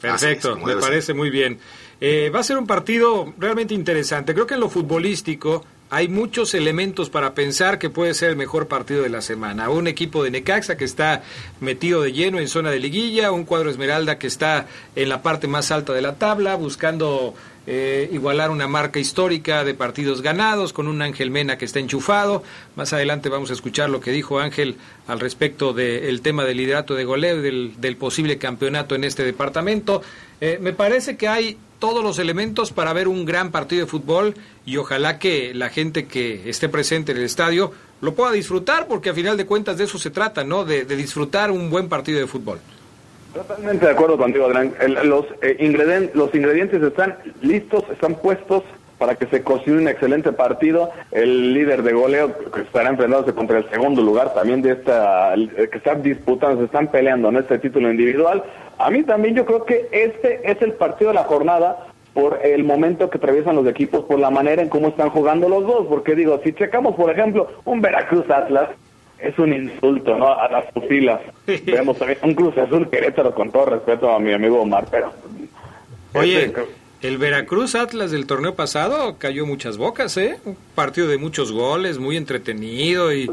Perfecto, me parece muy bien. Eh, va a ser un partido realmente interesante. Creo que en lo futbolístico hay muchos elementos para pensar que puede ser el mejor partido de la semana. Un equipo de Necaxa que está metido de lleno en zona de liguilla, un cuadro Esmeralda que está en la parte más alta de la tabla, buscando eh, igualar una marca histórica de partidos ganados con un Ángel Mena que está enchufado. Más adelante vamos a escuchar lo que dijo Ángel al respecto del tema del liderato de goleo y del, posible campeonato en este departamento. Eh, me parece que hay todos los elementos para ver un gran partido de fútbol y ojalá que la gente que esté presente en el estadio lo pueda disfrutar porque a final de cuentas de eso se trata, ¿no? De, disfrutar un buen partido de fútbol. Totalmente de acuerdo contigo, Adrián. los, eh, ingredientes, los ingredientes están listos, están puestos para que se cocine un excelente partido. El líder de goleo que estará enfrentándose contra el segundo lugar también de esta, que están disputando, se están peleando en este título individual. A mí también yo creo que este es el partido de la jornada por el momento que atraviesan los equipos, por la manera en cómo están jugando los dos, porque digo, si checamos por ejemplo un Veracruz Atlas, es un insulto, ¿no? A las pupilas. Vemos también un Cruz Azul Querétaro, con todo respeto a mi amigo Omar, pero... Oye, este, el Veracruz Atlas del torneo pasado cayó muchas bocas, ¿eh? Un partido de muchos goles, muy entretenido y...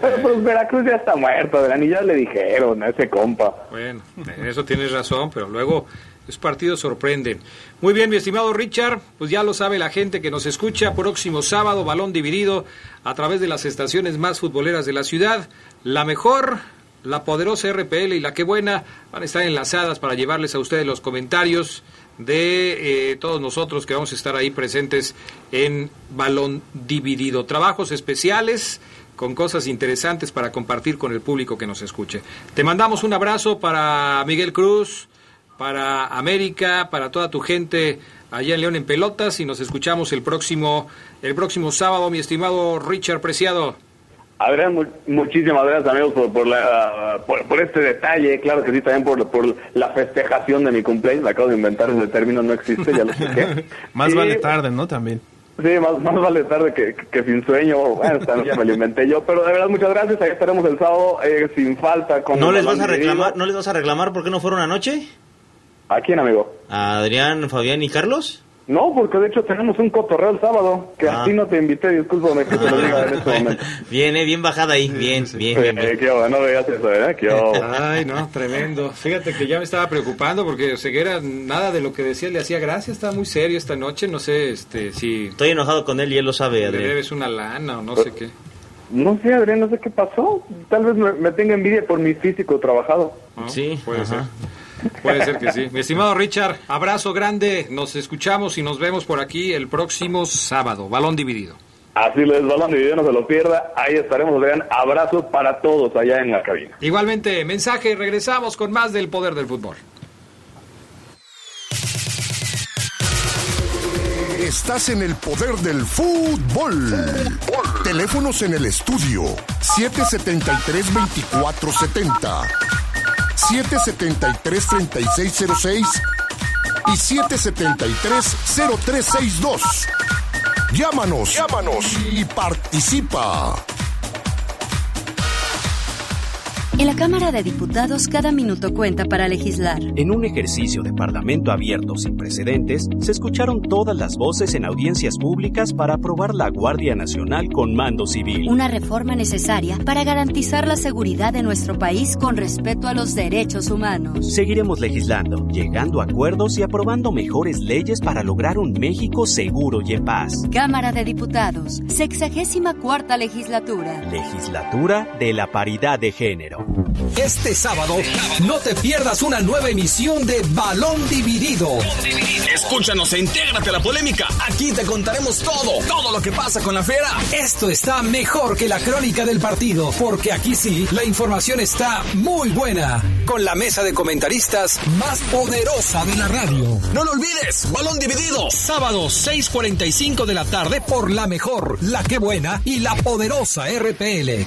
pero pues Veracruz ya está muerto, y ya le dijeron a ese compa. Bueno, en eso tienes razón, pero luego los partidos sorprenden. Muy bien, mi estimado Richard, pues ya lo sabe la gente que nos escucha, próximo sábado, balón dividido a través de las estaciones más futboleras de la ciudad. La mejor, la poderosa RPL y la que buena van a estar enlazadas para llevarles a ustedes los comentarios de eh, todos nosotros que vamos a estar ahí presentes en Balón Dividido. Trabajos especiales con cosas interesantes para compartir con el público que nos escuche. Te mandamos un abrazo para Miguel Cruz, para América, para toda tu gente allá en León en Pelotas y nos escuchamos el próximo el próximo sábado, mi estimado Richard Preciado. Adrián, muchísimas gracias amigos por, la, por, este detalle, claro que sí, también por, por la festejación de mi cumpleaños, me acabo de inventar ese término, no existe, ya lo sé. más vale tarde, ¿no? También. Sí, más, más vale tarde que, sin sueño, bueno, me lo inventé yo, pero de verdad muchas gracias, ahí estaremos el sábado eh, sin falta. Con ¿No les vas a reclamar, ¿No les vas a reclamar por qué no fueron anoche? ¿A quién, amigo? ¿A Adrián, Fabián y Carlos? No, porque de hecho tenemos un cotorreo el sábado, que a ah. ti no te invité, discúlpame que te lo diga en este momento. Bien, eh, bien bajada ahí, bien, bien, bien, bien. Qué bueno, no veas eso, ¿eh? Qué Ay, no, tremendo. Fíjate que ya me estaba preocupando porque Ceguera nada de lo que decía le hacía gracia, estaba muy serio esta noche, no sé este si... Estoy enojado con él y él lo sabe, Adrián. Le debes una lana o no sé qué. No sé, Adrián, no sé qué pasó. Tal vez me, tenga envidia por mi físico trabajado. Sí, puede ser. Puede ser que sí. Mi estimado Richard, abrazo grande. Nos escuchamos y nos vemos por aquí el próximo sábado. Balón dividido. Así lo es, balón dividido, no se lo pierda. Ahí estaremos, vean. Abrazo para todos allá en la cabina. Igualmente, mensaje. Regresamos con más del poder del fútbol. Estás en el poder del fútbol. Teléfonos en el estudio 773-2470, 773-3606 y 773-0362. Llámanos, llámanos y participa. En la Cámara de Diputados cada minuto cuenta para legislar. En un ejercicio de Parlamento abierto sin precedentes, se escucharon todas las voces en audiencias públicas para aprobar la Guardia Nacional con mando civil. Una reforma necesaria para garantizar la seguridad de nuestro país con respeto a los derechos humanos. Seguiremos legislando, llegando a acuerdos y aprobando mejores leyes para lograr un México seguro y en paz. Cámara de Diputados, sexagésima cuarta legislatura. Legislatura de la paridad de género. Este sábado, no te pierdas una nueva emisión de Balón Dividido. Escúchanos e intégrate a la polémica. Aquí te contaremos todo, todo lo que pasa con la fiera. Esto está mejor que la crónica del partido, porque aquí sí, la información está muy buena. Con la mesa de comentaristas más poderosa de la radio. No lo olvides, Balón Dividido. Sábado 6.45 de la tarde por la mejor, la que buena y la poderosa RPL.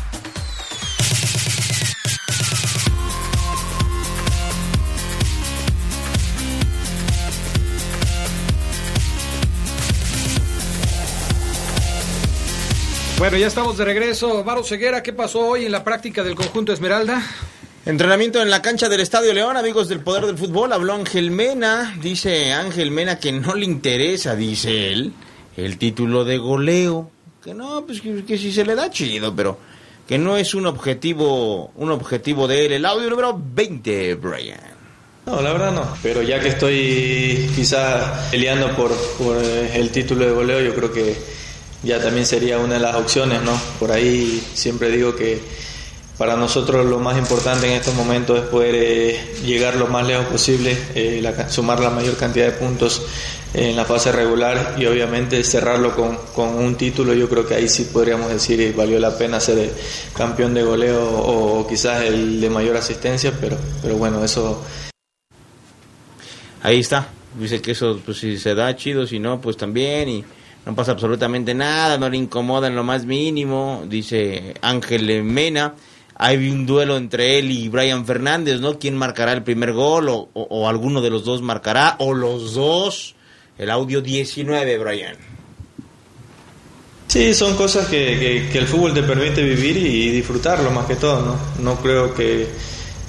Bueno, ya estamos de regreso. Varo Ceguera, ¿qué pasó hoy en la práctica del conjunto Esmeralda? Entrenamiento en la cancha del Estadio León, amigos del Poder del Fútbol. Habló Ángel Mena. Dice Ángel Mena que no le interesa, dice él, el título de goleo. Que no, pues que, que si se le da chido, pero que no es un objetivo, un objetivo de él. El audio número 20, Brian. No, la verdad no. Pero ya que estoy quizás peleando por, por eh, el título de goleo, yo creo que ya también sería una de las opciones, ¿no? Por ahí siempre digo que para nosotros lo más importante en estos momentos es poder eh, llegar lo más lejos posible, eh, sumar la mayor cantidad de puntos en la fase regular y obviamente cerrarlo con, con, un título. Yo creo que ahí sí podríamos decir eh, valió la pena ser el campeón de goleo o, quizás el de mayor asistencia, pero, pero bueno, eso. Ahí está. Dice que eso, pues si se da chido, si no, pues también. Y no pasa absolutamente nada, no le incomoda en lo más mínimo, dice Ángel Mena. Hay un duelo entre él y Brian Fernández, ¿no? ¿Quién marcará el primer gol? O, o, alguno de los dos marcará, o los dos. El audio 19, Brian. Sí, son cosas que, que, que, el fútbol te permite vivir y disfrutarlo más que todo, ¿no? No creo que,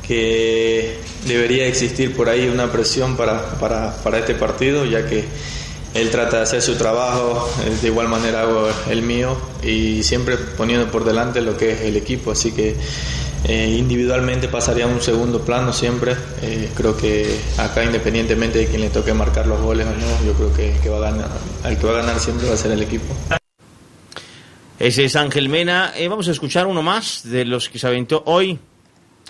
que debería existir por ahí una presión para, para, para este partido, ya que él trata de hacer su trabajo, eh, de igual manera hago el mío y siempre poniendo por delante lo que es el equipo, así que eh, individualmente pasaría a un segundo plano siempre. Eh, creo que acá independientemente de quién le toque marcar los goles o no, yo creo que, que va a ganar, el que va a ganar siempre va a ser el equipo. Ese es Ángel Mena. vamos a escuchar uno más de los que se aventó hoy.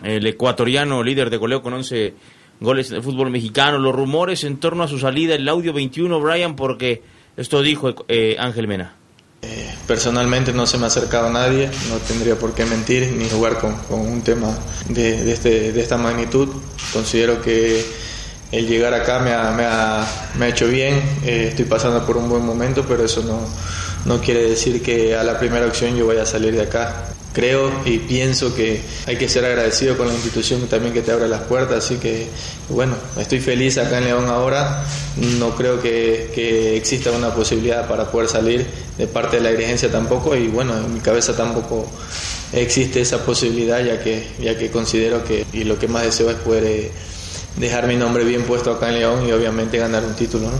El ecuatoriano líder de goleo con 11 goles en el fútbol mexicano, los rumores en torno a su salida, el audio 21, Brian, porque esto dijo eh, Ángel Mena. Eh, personalmente no se me ha acercado a nadie, no tendría por qué mentir ni jugar con, con un tema de, de, este, de esta magnitud. Considero que el llegar acá me ha, me ha, me ha hecho bien, eh, estoy pasando por un buen momento, pero eso no, no quiere decir que a la primera opción yo vaya a salir de acá creo y pienso que hay que ser agradecido con la institución también que te abre las puertas, así que bueno, estoy feliz acá en León ahora, no creo que, que, exista una posibilidad para poder salir de parte de la dirigencia tampoco y bueno, en mi cabeza tampoco existe esa posibilidad ya que, ya que considero que y lo que más deseo es poder eh, dejar mi nombre bien puesto acá en León y obviamente ganar un título.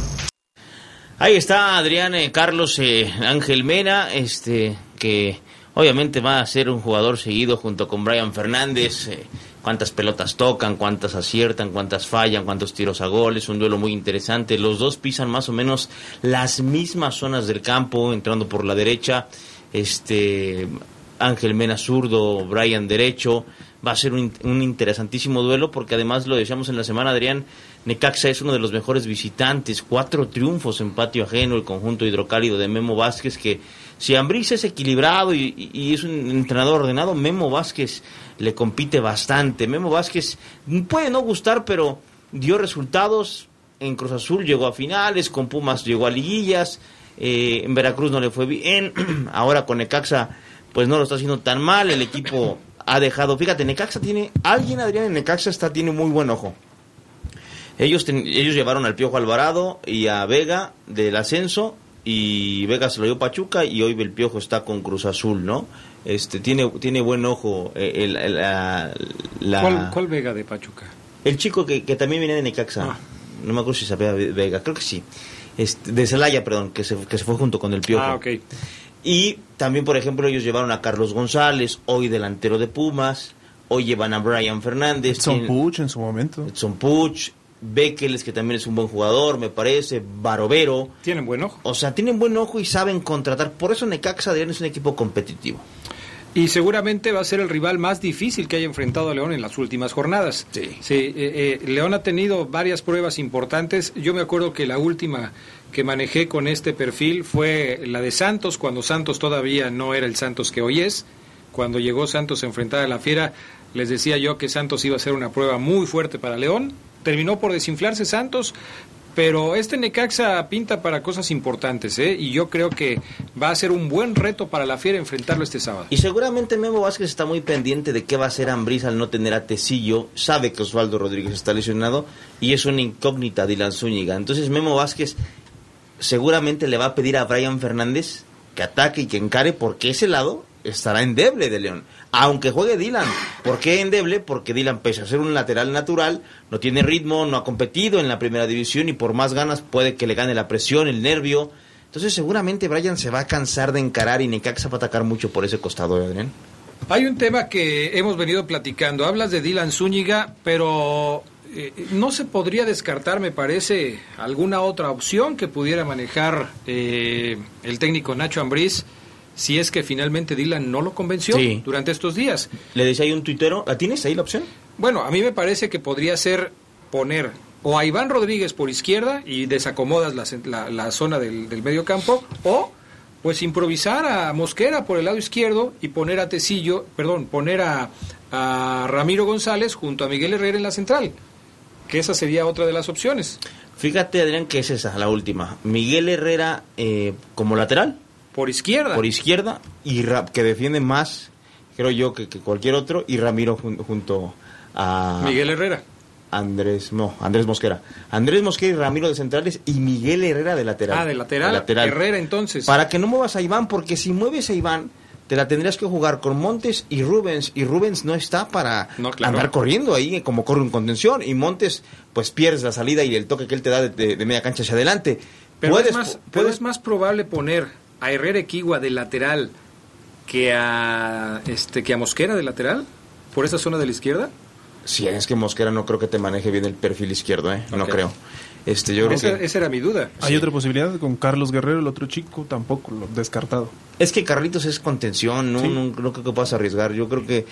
Ahí está Adrián eh, Carlos eh, Ángel Mena, este que Obviamente va a ser un jugador seguido junto con Brian Fernández. Eh, cuántas pelotas tocan, cuántas aciertan, cuántas fallan, cuántos tiros a gol. Es un duelo muy interesante. Los dos pisan más o menos las mismas zonas del campo, entrando por la derecha. Este Ángel Mena zurdo, Brian derecho. Va a ser un, un interesantísimo duelo porque además lo decíamos en la semana, Adrián, Necaxa es uno de los mejores visitantes. Cuatro triunfos en patio ajeno, el conjunto hidrocálido de Memo Vázquez que si Ambriz es equilibrado y, es un entrenador ordenado, Memo Vázquez le compite bastante. Memo Vázquez puede no gustar, pero dio resultados. En Cruz Azul llegó a finales, con Pumas llegó a liguillas. eh, en Veracruz no le fue bien, ahora con Necaxa pues no lo está haciendo tan mal, el equipo ha dejado, fíjate, Necaxa tiene, alguien Adrián en Necaxa está, tiene muy buen ojo. Ellos, ellos llevaron al Piojo Alvarado y a Vega del ascenso y Vega se lo dio Pachuca y hoy el Piojo está con Cruz Azul, ¿no? Este tiene tiene buen ojo eh, el, la, ¿Cuál, Vega de Pachuca? El chico que, también viene de Necaxa. Ah. No me acuerdo si sabía Vega, creo que sí. Este, de Celaya, perdón, que se, que se fue junto con el Piojo. Ah, ok. Y también, por ejemplo, ellos llevaron a Carlos González, hoy delantero de Pumas. Hoy llevan a Brian Fernández. Son Puch en su momento. Son Puch. Bekeles, que también es un buen jugador, me parece, Barovero. Tienen buen ojo. O sea, tienen buen ojo y saben contratar. Por eso Necaxa Adrián es un equipo competitivo. Y seguramente va a ser el rival más difícil que haya enfrentado a León en las últimas jornadas. Sí. sí eh, eh, León ha tenido varias pruebas importantes. Yo me acuerdo que la última que manejé con este perfil fue la de Santos, cuando Santos todavía no era el Santos que hoy es. Cuando llegó Santos a enfrentar a la Fiera, les decía yo que Santos iba a ser una prueba muy fuerte para León terminó por desinflarse Santos, pero este Necaxa pinta para cosas importantes, ¿eh? Y yo creo que va a ser un buen reto para la Fiera enfrentarlo este sábado. Y seguramente Memo Vázquez está muy pendiente de qué va a hacer Ambriz al no tener a Tecillo. Sabe que Osvaldo Rodríguez está lesionado y es una incógnita Dylan Zúñiga. Entonces Memo Vázquez seguramente le va a pedir a Brian Fernández que ataque y que encare porque ese lado estará endeble de León. Aunque juegue Dylan. ¿Por qué endeble? Porque Dylan, pese a ser un lateral natural, no tiene ritmo, no ha competido en la primera división y por más ganas puede que le gane la presión, el nervio. Entonces seguramente Brian se va a cansar de encarar y Necaxa va a atacar mucho por ese costado, ¿eh, Adrián. Hay un tema que hemos venido platicando. Hablas de Dylan Zúñiga, pero eh, no se podría descartar, me parece, alguna otra opción que pudiera manejar eh, el técnico Nacho Ambriz si es que finalmente Dylan no lo convenció durante estos días. Le decía ahí un tuitero, ¿la tienes ahí la opción? Bueno, a mí me parece que podría ser poner o a Iván Rodríguez por izquierda y desacomodas la, la, zona del, del, medio campo, o pues improvisar a Mosquera por el lado izquierdo y poner a Tecillo, perdón, poner a, a Ramiro González junto a Miguel Herrera en la central, que esa sería otra de las opciones. Fíjate, Adrián, que es esa, la última. Miguel Herrera eh, como lateral. Por izquierda. Por izquierda y que defiende más, creo yo, que, cualquier otro. Y Ramiro junto a... Miguel Herrera. Andrés, no, Andrés Mosquera. Andrés Mosquera y Ramiro de centrales y Miguel Herrera de lateral. Ah, de lateral. lateral. Herrera entonces. Para que no muevas a Iván, porque si mueves a Iván, te la tendrías que jugar con Montes y Rubens. Y Rubens no está para andar corriendo ahí como corre un contención. Y Montes, pues pierdes la salida y el toque que él te da de, media cancha hacia adelante. Pero, es más, pero es más probable poner a Herrera Equigua de lateral que a este que a Mosquera de lateral por esa zona de la izquierda? Sí, es que Mosquera no creo que te maneje bien el perfil izquierdo, ¿eh? No creo. Este, yo esa, esa era mi duda. Hay otra posibilidad con Carlos Guerrero, el otro chico, tampoco, lo descartado. Es que Carlitos es contención, ¿no? No, creo que puedas arriesgar. Yo creo que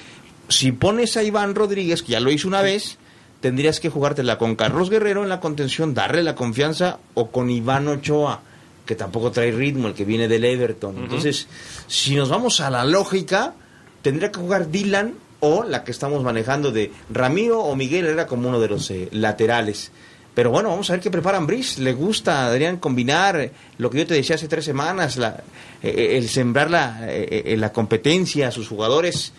si pones a Iván Rodríguez, que ya lo hizo una vez, tendrías que jugártela con Carlos Guerrero en la contención, darle la confianza, o con Iván Ochoa que tampoco trae ritmo, el que viene del Everton. Entonces, si nos vamos a la lógica, tendría que jugar Dylan o la que estamos manejando de Ramiro o Miguel era como uno de los eh, laterales. Pero bueno, vamos a ver qué preparan Brice. Le gusta, Adrián, combinar lo que yo te decía hace tres semanas, la, eh, eh, el sembrar la, la competencia a sus jugadores.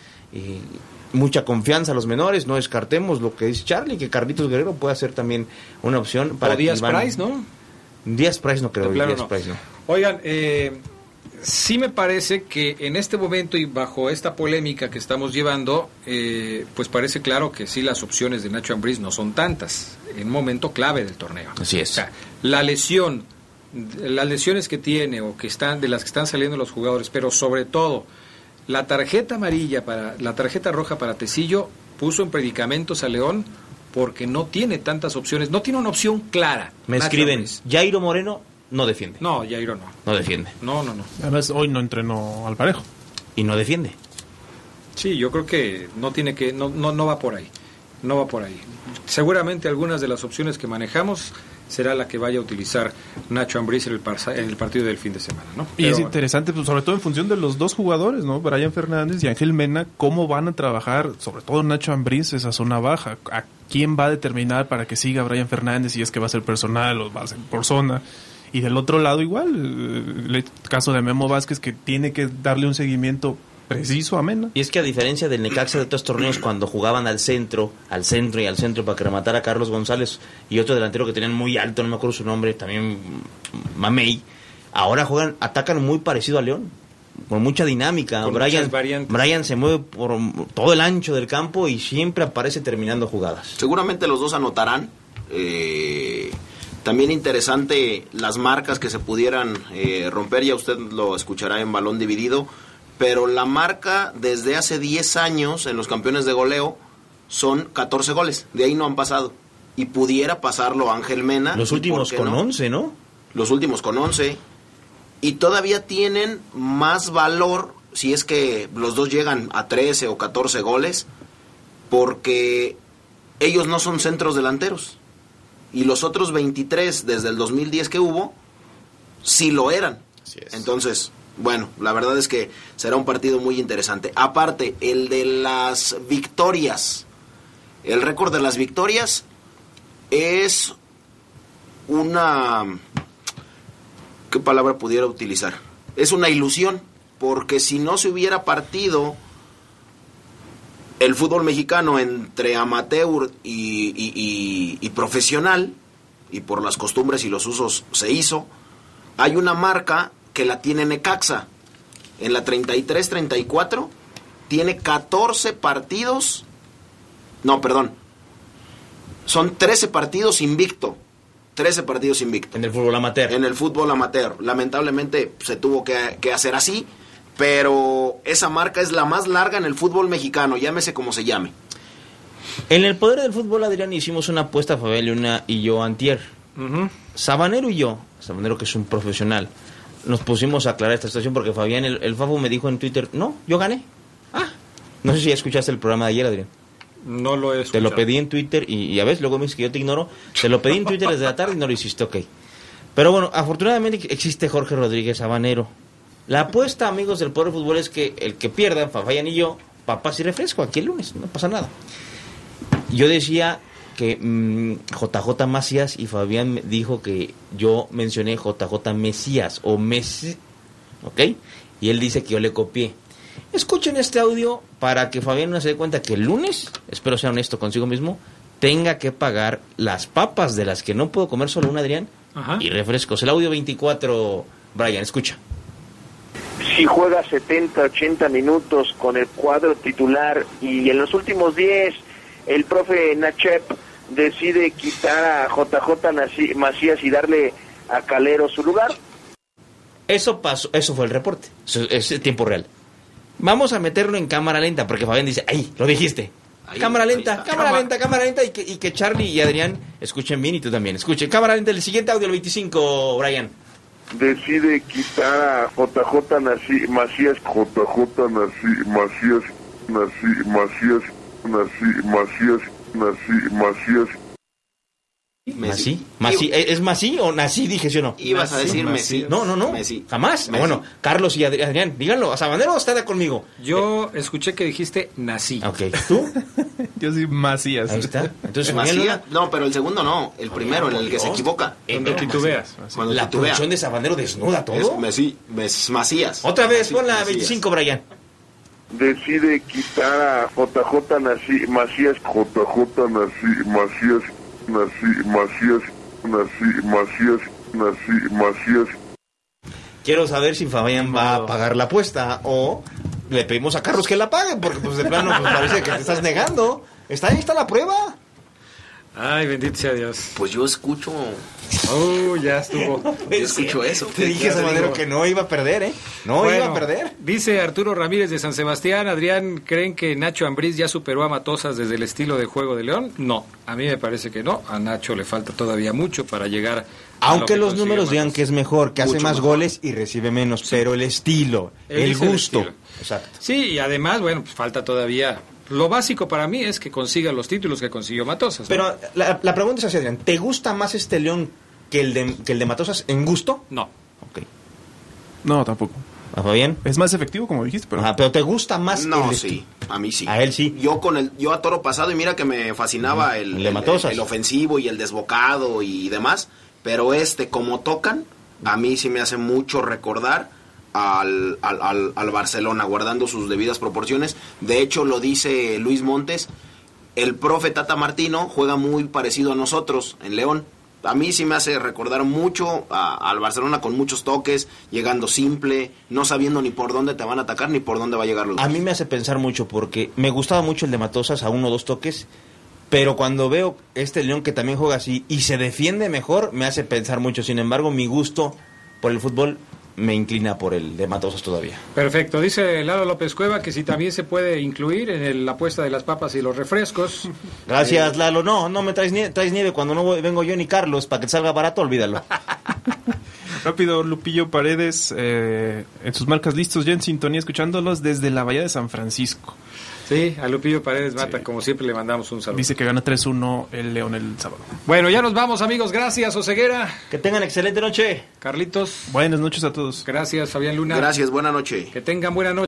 mucha confianza a los menores, no descartemos lo que dice Charlie, que Carlitos Guerrero puede ser también una opción para... O Díaz Price, ¿no? Díaz Price no creo. Price no. Oigan, eh, sí me parece que en este momento y bajo esta polémica que estamos llevando, eh, pues parece claro que sí las opciones de Nacho Ambriz no son tantas en un momento clave del torneo. Así es. la lesión, las lesiones que tiene o que están de las que están saliendo los jugadores, pero sobre todo la tarjeta amarilla para la tarjeta roja para Tecillo puso en predicamentos a León porque no tiene tantas opciones, no tiene una opción clara. Me escriben, Jairo Moreno no defiende. No, Jairo no. No defiende. No, no, no. Además, hoy no entrenó al parejo. Y no defiende. Sí, yo creo que no tiene que, no, no, no va por ahí. No va por ahí. Seguramente algunas de las opciones que manejamos será la que vaya a utilizar Nacho Ambriz en el, en el partido del fin de semana. ¿no? y es interesante, pues, sobre todo en función de los dos jugadores, ¿no? Brian Fernández y Ángel Mena, cómo van a trabajar, sobre todo Nacho Ambriz, esa zona baja. ¿A quién va a determinar para que siga Brian Fernández si es que va a ser personal o va a ser por zona? Y del otro lado igual, eh, el caso de Memo Vázquez que tiene que darle un seguimiento preciso. Y es que a diferencia del Necaxa de otros torneos, cuando jugaban al centro, al centro y al centro para que rematara a Carlos González y otro delantero que tenían muy alto, no me acuerdo su nombre, también Mamey, ahora juegan, atacan muy parecido a León, con mucha dinámica. Con Brian. Brian se mueve por todo el ancho del campo y siempre aparece terminando jugadas. Seguramente los dos anotarán. Eh, también interesante las marcas que se pudieran eh, romper, ya usted lo escuchará en balón dividido, pero la marca desde hace 10 años en los campeones de goleo son 14 goles, de ahí no han pasado. Y pudiera pasarlo Ángel Mena. Los ¿y últimos con no? 11, ¿no? Los últimos con 11. Y todavía tienen más valor si es que los dos llegan a 13 o 14 goles, porque ellos no son centros delanteros. Y los otros 23 desde el 2010 que hubo, sí lo eran. Entonces, bueno, la verdad es que será un partido muy interesante. Aparte, el de las victorias. El récord de las victorias es una... ¿Qué palabra pudiera utilizar? Es una ilusión, porque si no se hubiera partido el fútbol mexicano entre amateur y, y- profesional, y por las costumbres y los usos se hizo, hay una marca que la tiene Necaxa. En la 33-34 tiene 14 partidos, no, perdón, son 13 partidos invicto. 13 partidos invicto. En el fútbol amateur. En el fútbol amateur. Lamentablemente se tuvo que, que hacer así, pero esa marca es la más larga en el fútbol mexicano, llámese como se llame. En el poder del fútbol, Adrián, hicimos una apuesta, Fabián Luna y yo antier. Sabanero y yo, Sabanero que es un profesional, nos pusimos a aclarar esta situación porque Fabián, el, el Fabo me dijo en Twitter, no, yo gané. Ah, no sé si ya escuchaste el programa de ayer, Adrián. No lo he Te lo pedí en Twitter y, y a veces luego me dices que yo te ignoro. Te lo pedí en Twitter desde la tarde y no lo hiciste, ok. Pero bueno, afortunadamente existe Jorge Rodríguez Sabanero. La apuesta, amigos del Poder Fútbol, es que el que pierda, Fabián y yo, papás y refresco aquí el lunes, no pasa nada. Yo decía que mm, JJ Macías y Fabián me dijo que yo mencioné JJ Mesías o Messi, ¿ok? Y él dice que yo le copié. Escuchen este audio para que Fabián no se dé cuenta que el lunes, espero sea honesto consigo mismo, tenga que pagar las papas de las que no puedo comer solo un Adrián y refrescos. El audio 24, Brian, escucha. si juega 70, 80 minutos con el cuadro titular y en los últimos 10 el profe Nachep decide quitar a JJ Macías y darle a Calero su lugar. Eso pasó, eso fue el reporte, eso es tiempo real. Vamos a meterlo en cámara lenta, porque Fabián dice, ahí, lo dijiste. cámara lenta, cámara lenta, cámara lenta, y que, y que Charlie y Adrián escuchen bien y tú también. Escuchen, cámara lenta, el siguiente audio, el 25, Brian. Decide quitar a JJ Macías, JJ Macías, Naci- Macías, Naci- Macías, Naci- Macías. ¿Masí? ¿Es es Masí o Nací? Dije, ¿sí o no? Ibas a decir Messi. No, no, no. Jamás. Messi. Bueno, Carlos y Adri- Adrián, díganlo. ¿Sabanero está de conmigo? Yo escuché que dijiste nací. Ok, ¿tú? Yo soy Macías. Ahí está. Entonces, Macías- no, pero el segundo no, el primero, en el que se equivoca. Cuando titubeas. Cuando La titubea. producción de Sabanero desnuda todo. Es Messi, Macías. Otra vez, Messi- pon la Macías. 25, Brian. Decide quitar a JJ Naci- Macías, JJ Naci- Macías, Naci- Macías, Naci- Macías, Naci- Macías. Quiero saber si Fabián va a pagar la apuesta o le pedimos a Carlos que la pague, porque pues de plano pues, parece que te estás negando. Está ahí, está la prueba. Ay, bendito sea Dios. Pues yo escucho. Oh, ya estuvo. Yo escucho eso. Te dije, Sabanero, que no iba a perder, ¿eh? No Bueno, iba a perder. Dice Arturo Ramírez de San Sebastián, Adrián, ¿creen que Nacho Ambriz ya superó a Matosas desde el estilo de juego de León? No, a mí me parece que no. A Nacho le falta todavía mucho para llegar. lo Aunque que los números digan que es mejor, que hace más mejor. goles y recibe menos, pero el estilo, Él el gusto. estilo. Exacto. Sí, y además, bueno, pues falta todavía. Lo básico para mí es que consiga los títulos que consiguió Matosas. ¿no? Pero la, la pregunta es así, Adrián. ¿Te gusta más este León que el de, que el de Matosas en gusto? No. Ok. No, tampoco. ¿A Fabián? Es más efectivo, como dijiste, pero... Ajá, pero ¿te gusta más No, el sí, a mí sí. A él sí. Yo con el, yo a toro pasado y mira que me fascinaba el, El de Matosas. el ofensivo y el desbocado y demás, pero este como tocan, a mí sí me hace mucho recordar al, al, al, Barcelona, guardando sus debidas proporciones. De hecho, lo dice Luis Montes, el profe Tata Martino juega muy parecido a nosotros en León. A mí sí me hace recordar mucho al Barcelona con muchos toques, llegando simple, no sabiendo ni por dónde te van a atacar ni por dónde va a llegar los A mí me hace pensar mucho porque me gustaba mucho el de Matosas a uno o dos toques, pero cuando veo este León que también juega así y se defiende mejor, me hace pensar mucho. Sin embargo, mi gusto por el fútbol me inclina por el de Matosas todavía. Perfecto, dice Lalo López Cueva que si también se puede incluir en el- la apuesta de las papas y los refrescos. Gracias, Eh, Lalo. No, no me traes nieve, traes nieve cuando no voy- vengo yo ni Carlos. Para que te salga barato, olvídalo. Rápido, Lupillo Paredes, eh, en sus marcas listos, ya en sintonía, escuchándolos desde la Bahía de San Francisco. Sí, a Lupillo Paredes Mata, como siempre le mandamos un saludo. Dice que gana 3-1 el León el sábado. Bueno, ya nos vamos amigos, gracias Oseguera. Que tengan excelente noche. Carlitos. Buenas noches a todos. Gracias Fabián Luna. Gracias, buena noche. Que tengan buena noche.